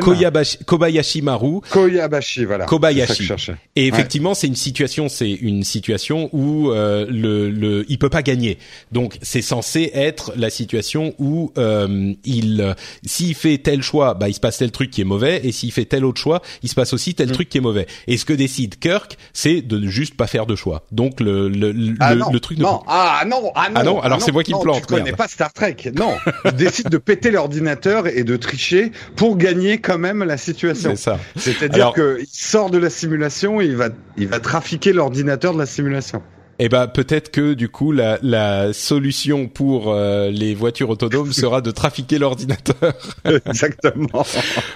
A: Kobayashi Maru.
B: Kobayashi, voilà.
A: Kobayashi. et effectivement, c'est une situation, c'est une situation où euh, le, le, il peut pas gagner. Donc, c'est censé être la situation où euh, il, s'il fait tel choix, bah il se passe tel truc qui est mauvais, et s'il fait tel autre choix, il se passe aussi tel mm. truc qui est mauvais. Et ce que décide Kirk, c'est de juste pas faire de choix. Donc le le le,
B: ah
A: le truc
B: de non ah non ah non
A: ah non alors ah c'est moi qui
B: me
A: plante.
B: Tu connais pas Star Trek Non, *laughs* il décide de péter l'ordinateur et de tricher pour gagner quand même la situation.
A: C'est ça.
B: C'est-à-dire qu'il sort de la simulation et il va il va trafiquer l'ordinateur de la simulation
A: eh ben peut-être que du coup la, la solution pour euh, les voitures autonomes sera de trafiquer l'ordinateur. *laughs*
B: Exactement.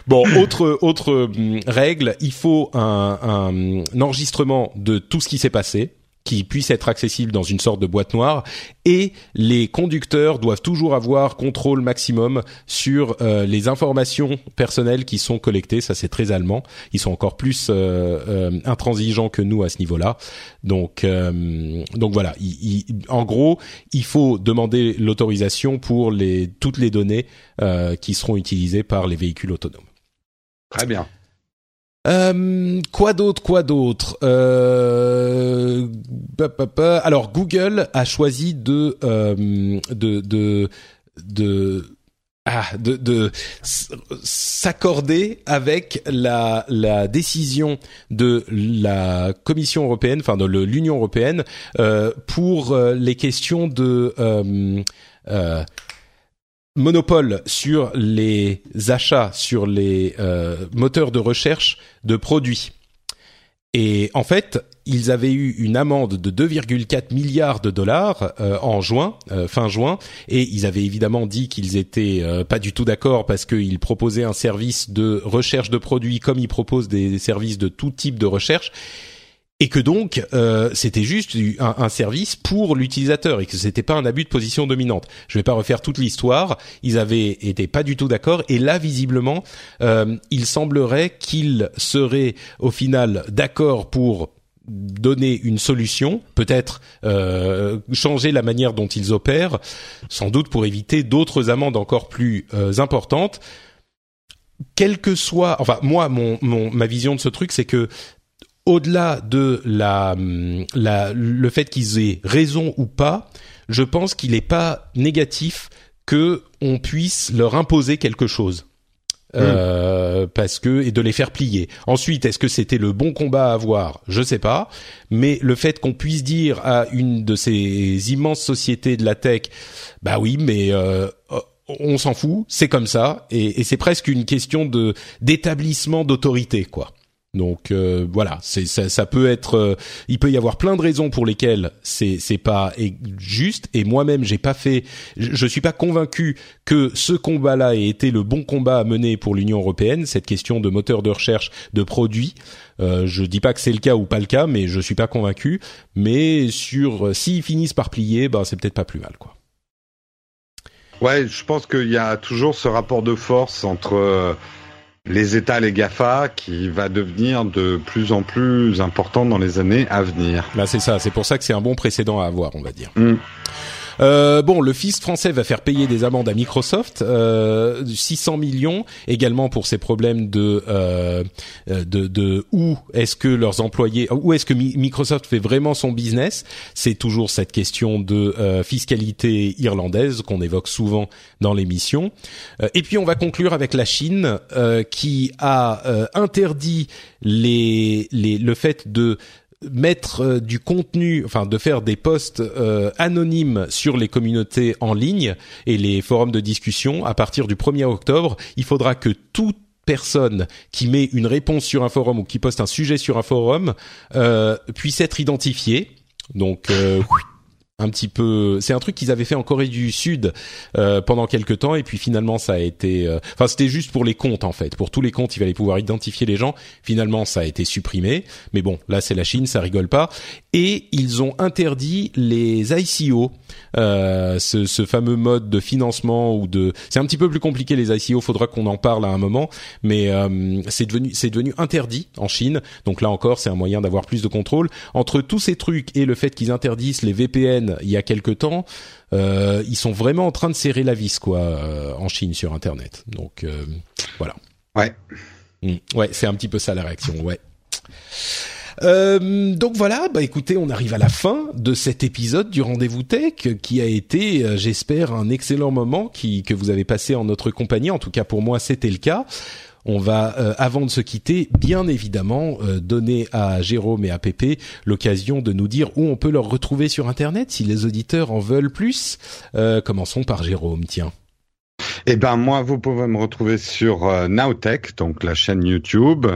A: bon, autre autre hum, règle, il faut un, un enregistrement de tout ce qui s'est passé qui puisse être accessible dans une sorte de boîte noire. Et les conducteurs doivent toujours avoir contrôle maximum sur euh, les informations personnelles qui sont collectées. Ça c'est très allemand. Ils sont encore plus euh, euh intransigeants que nous à ce niveau-là. Donc euh, donc voilà. En gros il faut demander l'autorisation pour les toutes les données qui seront utilisées par les véhicules autonomes.
B: Très bien
A: euh, quoi d'autre Quoi d'autre? Euh, Alors Google a choisi de euh, de de de ah, de, de s'accorder avec la, la décision de la Commission européenne, enfin de l'Union européenne, euh, pour euh, les questions de euh, euh, monopole sur les achats sur les euh, moteurs de recherche de produits. Et en fait, ils avaient eu une amende de 2,4 milliards de dollars euh, en juin, euh, fin juin, et ils avaient évidemment dit qu'ils étaient pas du tout d'accord parce qu'ils proposaient un service de recherche de produits comme ils proposent des services de tout type de recherche et que donc euh, c'était juste un, service pour l'utilisateur et que c'était pas un abus de position dominante. Je vais pas refaire toute l'histoire. Ils avaient été pas du tout d'accord et là visiblement euh, il semblerait qu'ils seraient au final d'accord pour donner une solution, peut-être euh, changer la manière dont ils opèrent, sans doute pour éviter d'autres amendes encore plus importantes. Quel que soit, enfin moi, mon, mon ma vision de ce truc, c'est que au-delà de la, la, le fait qu'ils aient raison ou pas, je pense qu'il n'est pas négatif que on puisse leur imposer quelque chose. Euh, parce que et de les faire plier. Ensuite, est-ce que c'était le bon combat à avoir? Je sais pas, mais le fait qu'on puisse dire à une de ces immenses sociétés de la tech, bah oui, mais euh, on s'en fout, c'est comme ça, et, et c'est presque une question de d'établissement d'autorité, quoi. Donc euh, voilà, c'est ça, ça, peut être, euh, il peut y avoir plein de raisons pour lesquelles c'est c'est pas juste. Et moi-même, j'ai pas fait, je, je suis pas convaincu que ce combat-là ait été le bon combat à mener pour l'Union européenne. Cette question de moteur de recherche de produits, euh, je dis pas que c'est le cas ou pas le cas, mais je suis pas convaincu. Mais sur s'ils finissent par plier, ben c'est peut-être pas plus mal, quoi.
B: Ouais, je pense qu'il y a toujours ce rapport de force entre les États, les GAFA, qui va devenir de plus en plus important dans les années à venir.
A: Là, c'est ça. C'est pour ça que c'est un bon précédent à avoir, on va dire. Mm. Euh, bon, le fils français va faire payer des amendes à Microsoft, euh, 600 millions, également pour ces problèmes de euh, de, de où est-ce que leurs employés, où est-ce que Microsoft fait vraiment son business. C'est toujours cette question de euh, fiscalité irlandaise qu'on évoque souvent dans l'émission. Euh, et puis on va conclure avec la Chine euh, qui a interdit les, les, le fait de mettre euh, du contenu, enfin de faire des posts euh, anonymes sur les communautés en ligne et les forums de discussion à partir du 1er octobre, il faudra que toute personne qui met une réponse sur un forum ou qui poste un sujet sur un forum euh, puisse être identifiée. Donc un petit peu c'est un truc qu'ils avaient fait en Corée du Sud euh, pendant quelques temps et puis finalement ça a été euh, enfin c'était juste pour les comptes en fait. Pour tous les comptes il fallait pouvoir identifier les gens. Finalement ça a été supprimé. Mais bon là c'est la Chine ça rigole pas. Et ils ont interdit les ICO euh, ce, ce, fameux mode de financement ou de c'est un petit peu plus compliqué les ICO faudra qu'on en parle à un moment. Mais euh, c'est devenu c'est devenu interdit en Chine. Donc là encore c'est un moyen d'avoir plus de contrôle. Entre tous ces trucs et le fait qu'ils interdisent les VPN il y a quelque temps, euh, ils sont vraiment en train de serrer la vis quoi euh, en Chine sur Internet. Donc euh, voilà.
B: Ouais.
A: Mm. Ouais, c'est un petit peu ça la réaction. Ouais. Euh, donc voilà, bah écoutez, on arrive à la fin de cet épisode du rendez-vous tech qui a été, j'espère, un excellent moment qui que vous avez passé en notre compagnie. En tout cas pour moi, c'était le cas. On va, euh, avant de se quitter, bien évidemment, euh, donner à Jérôme et à Pépé l'occasion de nous dire où on peut leur retrouver sur Internet si les auditeurs en veulent plus. Euh, commençons par Jérôme, tiens.
B: Eh ben moi, vous pouvez me retrouver sur euh, Nowtech, donc la chaîne YouTube.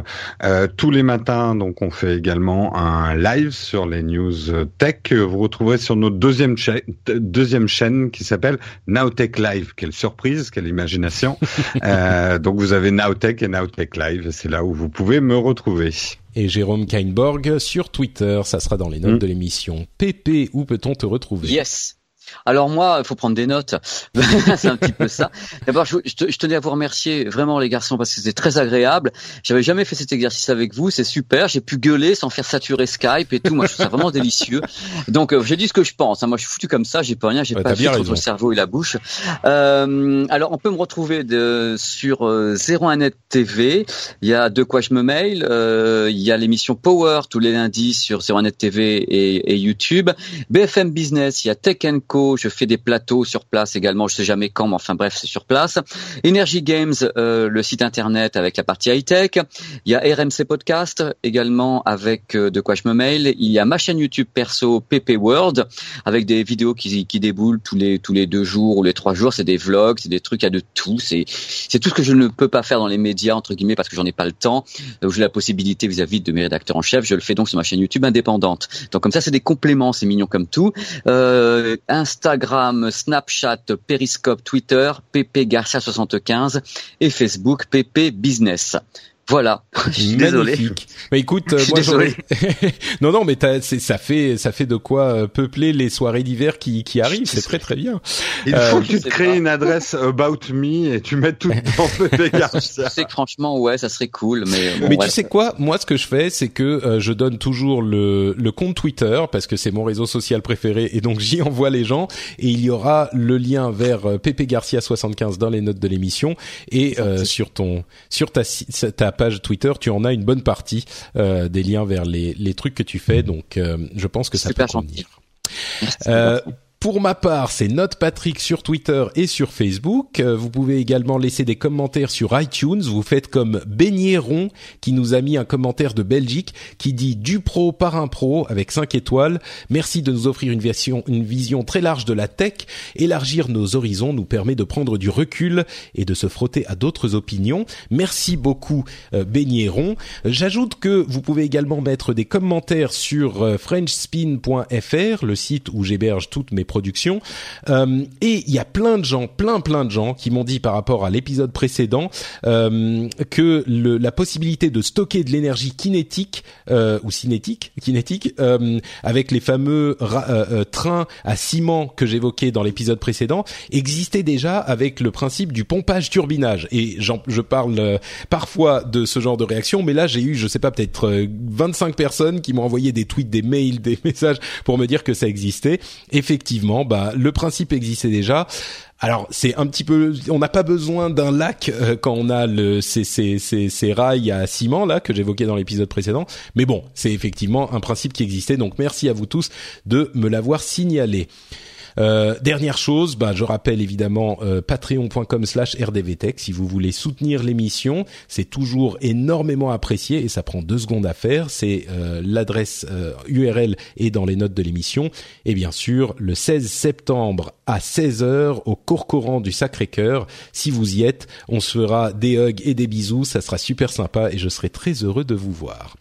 B: Euh, tous les matins, donc on fait également un live sur les news tech. Vous retrouverez sur notre deuxième, chaîne, deuxième chaîne qui s'appelle Nowtech Live. Quelle surprise, quelle imagination. *laughs* euh, donc vous avez Nowtech et Nowtech Live. C'est là où vous pouvez me retrouver
A: et Jérôme Kainborg sur Twitter. Ça sera dans les notes mm. de l'émission. Pépé, où peut-on te retrouver?
C: Yes. Alors moi, il faut prendre des notes. *laughs* c'est un petit peu ça. D'abord, je, je, tenais à vous remercier vraiment les garçons parce que c'était très agréable. J'avais jamais fait cet exercice avec vous, c'est super. J'ai pu gueuler sans faire saturer Skype et tout. Moi, je trouve ça vraiment délicieux. Donc, euh, j'ai dit ce que je pense. Hein. Moi, je suis foutu comme ça. J'ai pas rien. J'ai pas de entre le cerveau et la bouche. Euh, alors, on peut me retrouver de, sur euh, 01net TV. Il y a De quoi je me mail. Euh, il y a l'émission Power tous les lundis sur 01net TV et, et YouTube. BFM Business. Il y a Tech Co je fais des plateaux sur place également, je sais jamais quand, mais enfin bref, c'est sur place. Energy Games, euh, le site internet avec la partie high-tech. Il y a RMC Podcast également avec euh, De quoi je me mail. Il y a ma chaîne YouTube perso PP World avec des vidéos qui, qui déboulent tous les tous les deux jours ou les trois jours. C'est des vlogs, c'est des trucs, il y a de tout. C'est c'est tout ce que je ne peux pas faire dans les médias entre guillemets parce que j'en ai pas le temps. J'ai la possibilité vis-à-vis de mes rédacteurs en chef. Je le fais donc sur ma chaîne YouTube indépendante. Donc comme ça, c'est des compléments, c'est mignon comme tout. Euh, Instagram, Snapchat, Periscope, Twitter, PP Garcia 75 et Facebook PP Business. Voilà. *laughs* Je suis désolé.
A: Mais écoute, euh, moi désolé. *laughs* non non, mais ça fait ça fait de quoi euh, peupler les soirées d'hiver qui qui arrivent. C'est très très bien.
B: Il faut euh, que tu te crées une adresse about me et tu mets tout dans.
C: Je *laughs* sais que franchement, ouais, ça serait cool, mais.
A: mais tu sais quoi? Moi, ce que je fais, c'est que je donne toujours le le compte Twitter parce que c'est mon réseau social préféré et donc j'y envoie les gens et il y aura le lien vers Pepe Garcia 75 dans les notes de l'émission et sur ton sur ta ta page Twitter, tu en as une bonne partie des liens vers les, les trucs que tu fais. Donc, je pense que ça peut convenir. Euh, pour ma part, c'est Note Patrick sur Twitter et sur Facebook. Euh, vous pouvez également laisser des commentaires sur iTunes. Vous faites comme Beigneron qui nous a mis un commentaire de Belgique qui dit du pro par un pro avec 5 étoiles. Merci de nous offrir une, vision, une vision très large de la tech. Élargir nos horizons nous permet de prendre du recul et de se frotter à d'autres opinions. Merci beaucoup euh, J'ajoute que vous pouvez également mettre des commentaires sur euh, frenchspin.fr, le site où j'héberge toutes mes production. Euh, et il y a plein de gens, plein plein de gens qui m'ont dit par rapport à l'épisode précédent euh, que le, la possibilité de stocker de l'énergie kinétique euh, ou cinétique, kinétique, euh, avec les fameux euh, trains à ciment que j'évoquais dans l'épisode précédent, existait déjà avec le principe du pompage turbinage. Et je parle parfois de ce genre de réaction, mais là j'ai eu, je sais pas, peut-être 25 personnes qui m'ont envoyé des tweets, des mails, des *laughs* messages pour me dire que ça existait. Effectivement bah, le principe existait déjà. Alors c'est un petit peu, on n'a pas besoin d'un lac euh, quand on a le ces rails à ciment là que j'évoquais dans l'épisode précédent. Mais bon, c'est effectivement un principe qui existait. Donc merci à vous tous de me l'avoir signalé. Euh, dernière chose, bah, je rappelle évidemment euh, patreon.com/slash rdvtech si vous voulez soutenir l'émission, c'est toujours énormément apprécié et ça prend deux secondes à faire. C'est euh, l'adresse URL est dans les notes de l'émission et bien sûr le 16 septembre à 16h au Courcoran du Sacré-Cœur. Si vous y êtes, on se fera des hugs et des bisous, ça sera super sympa et je serai très heureux de vous voir.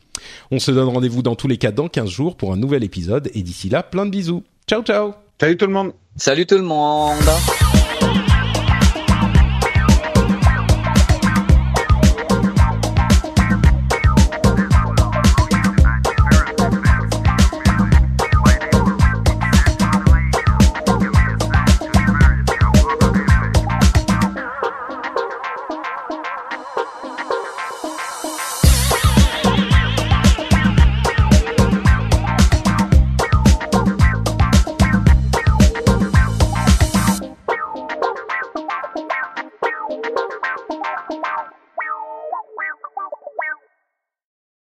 A: On se donne rendez-vous dans tous les cas dans 15 jours pour un nouvel épisode et d'ici là, plein de bisous. Ciao ciao
B: Salut tout le monde.
C: Salut tout le monde.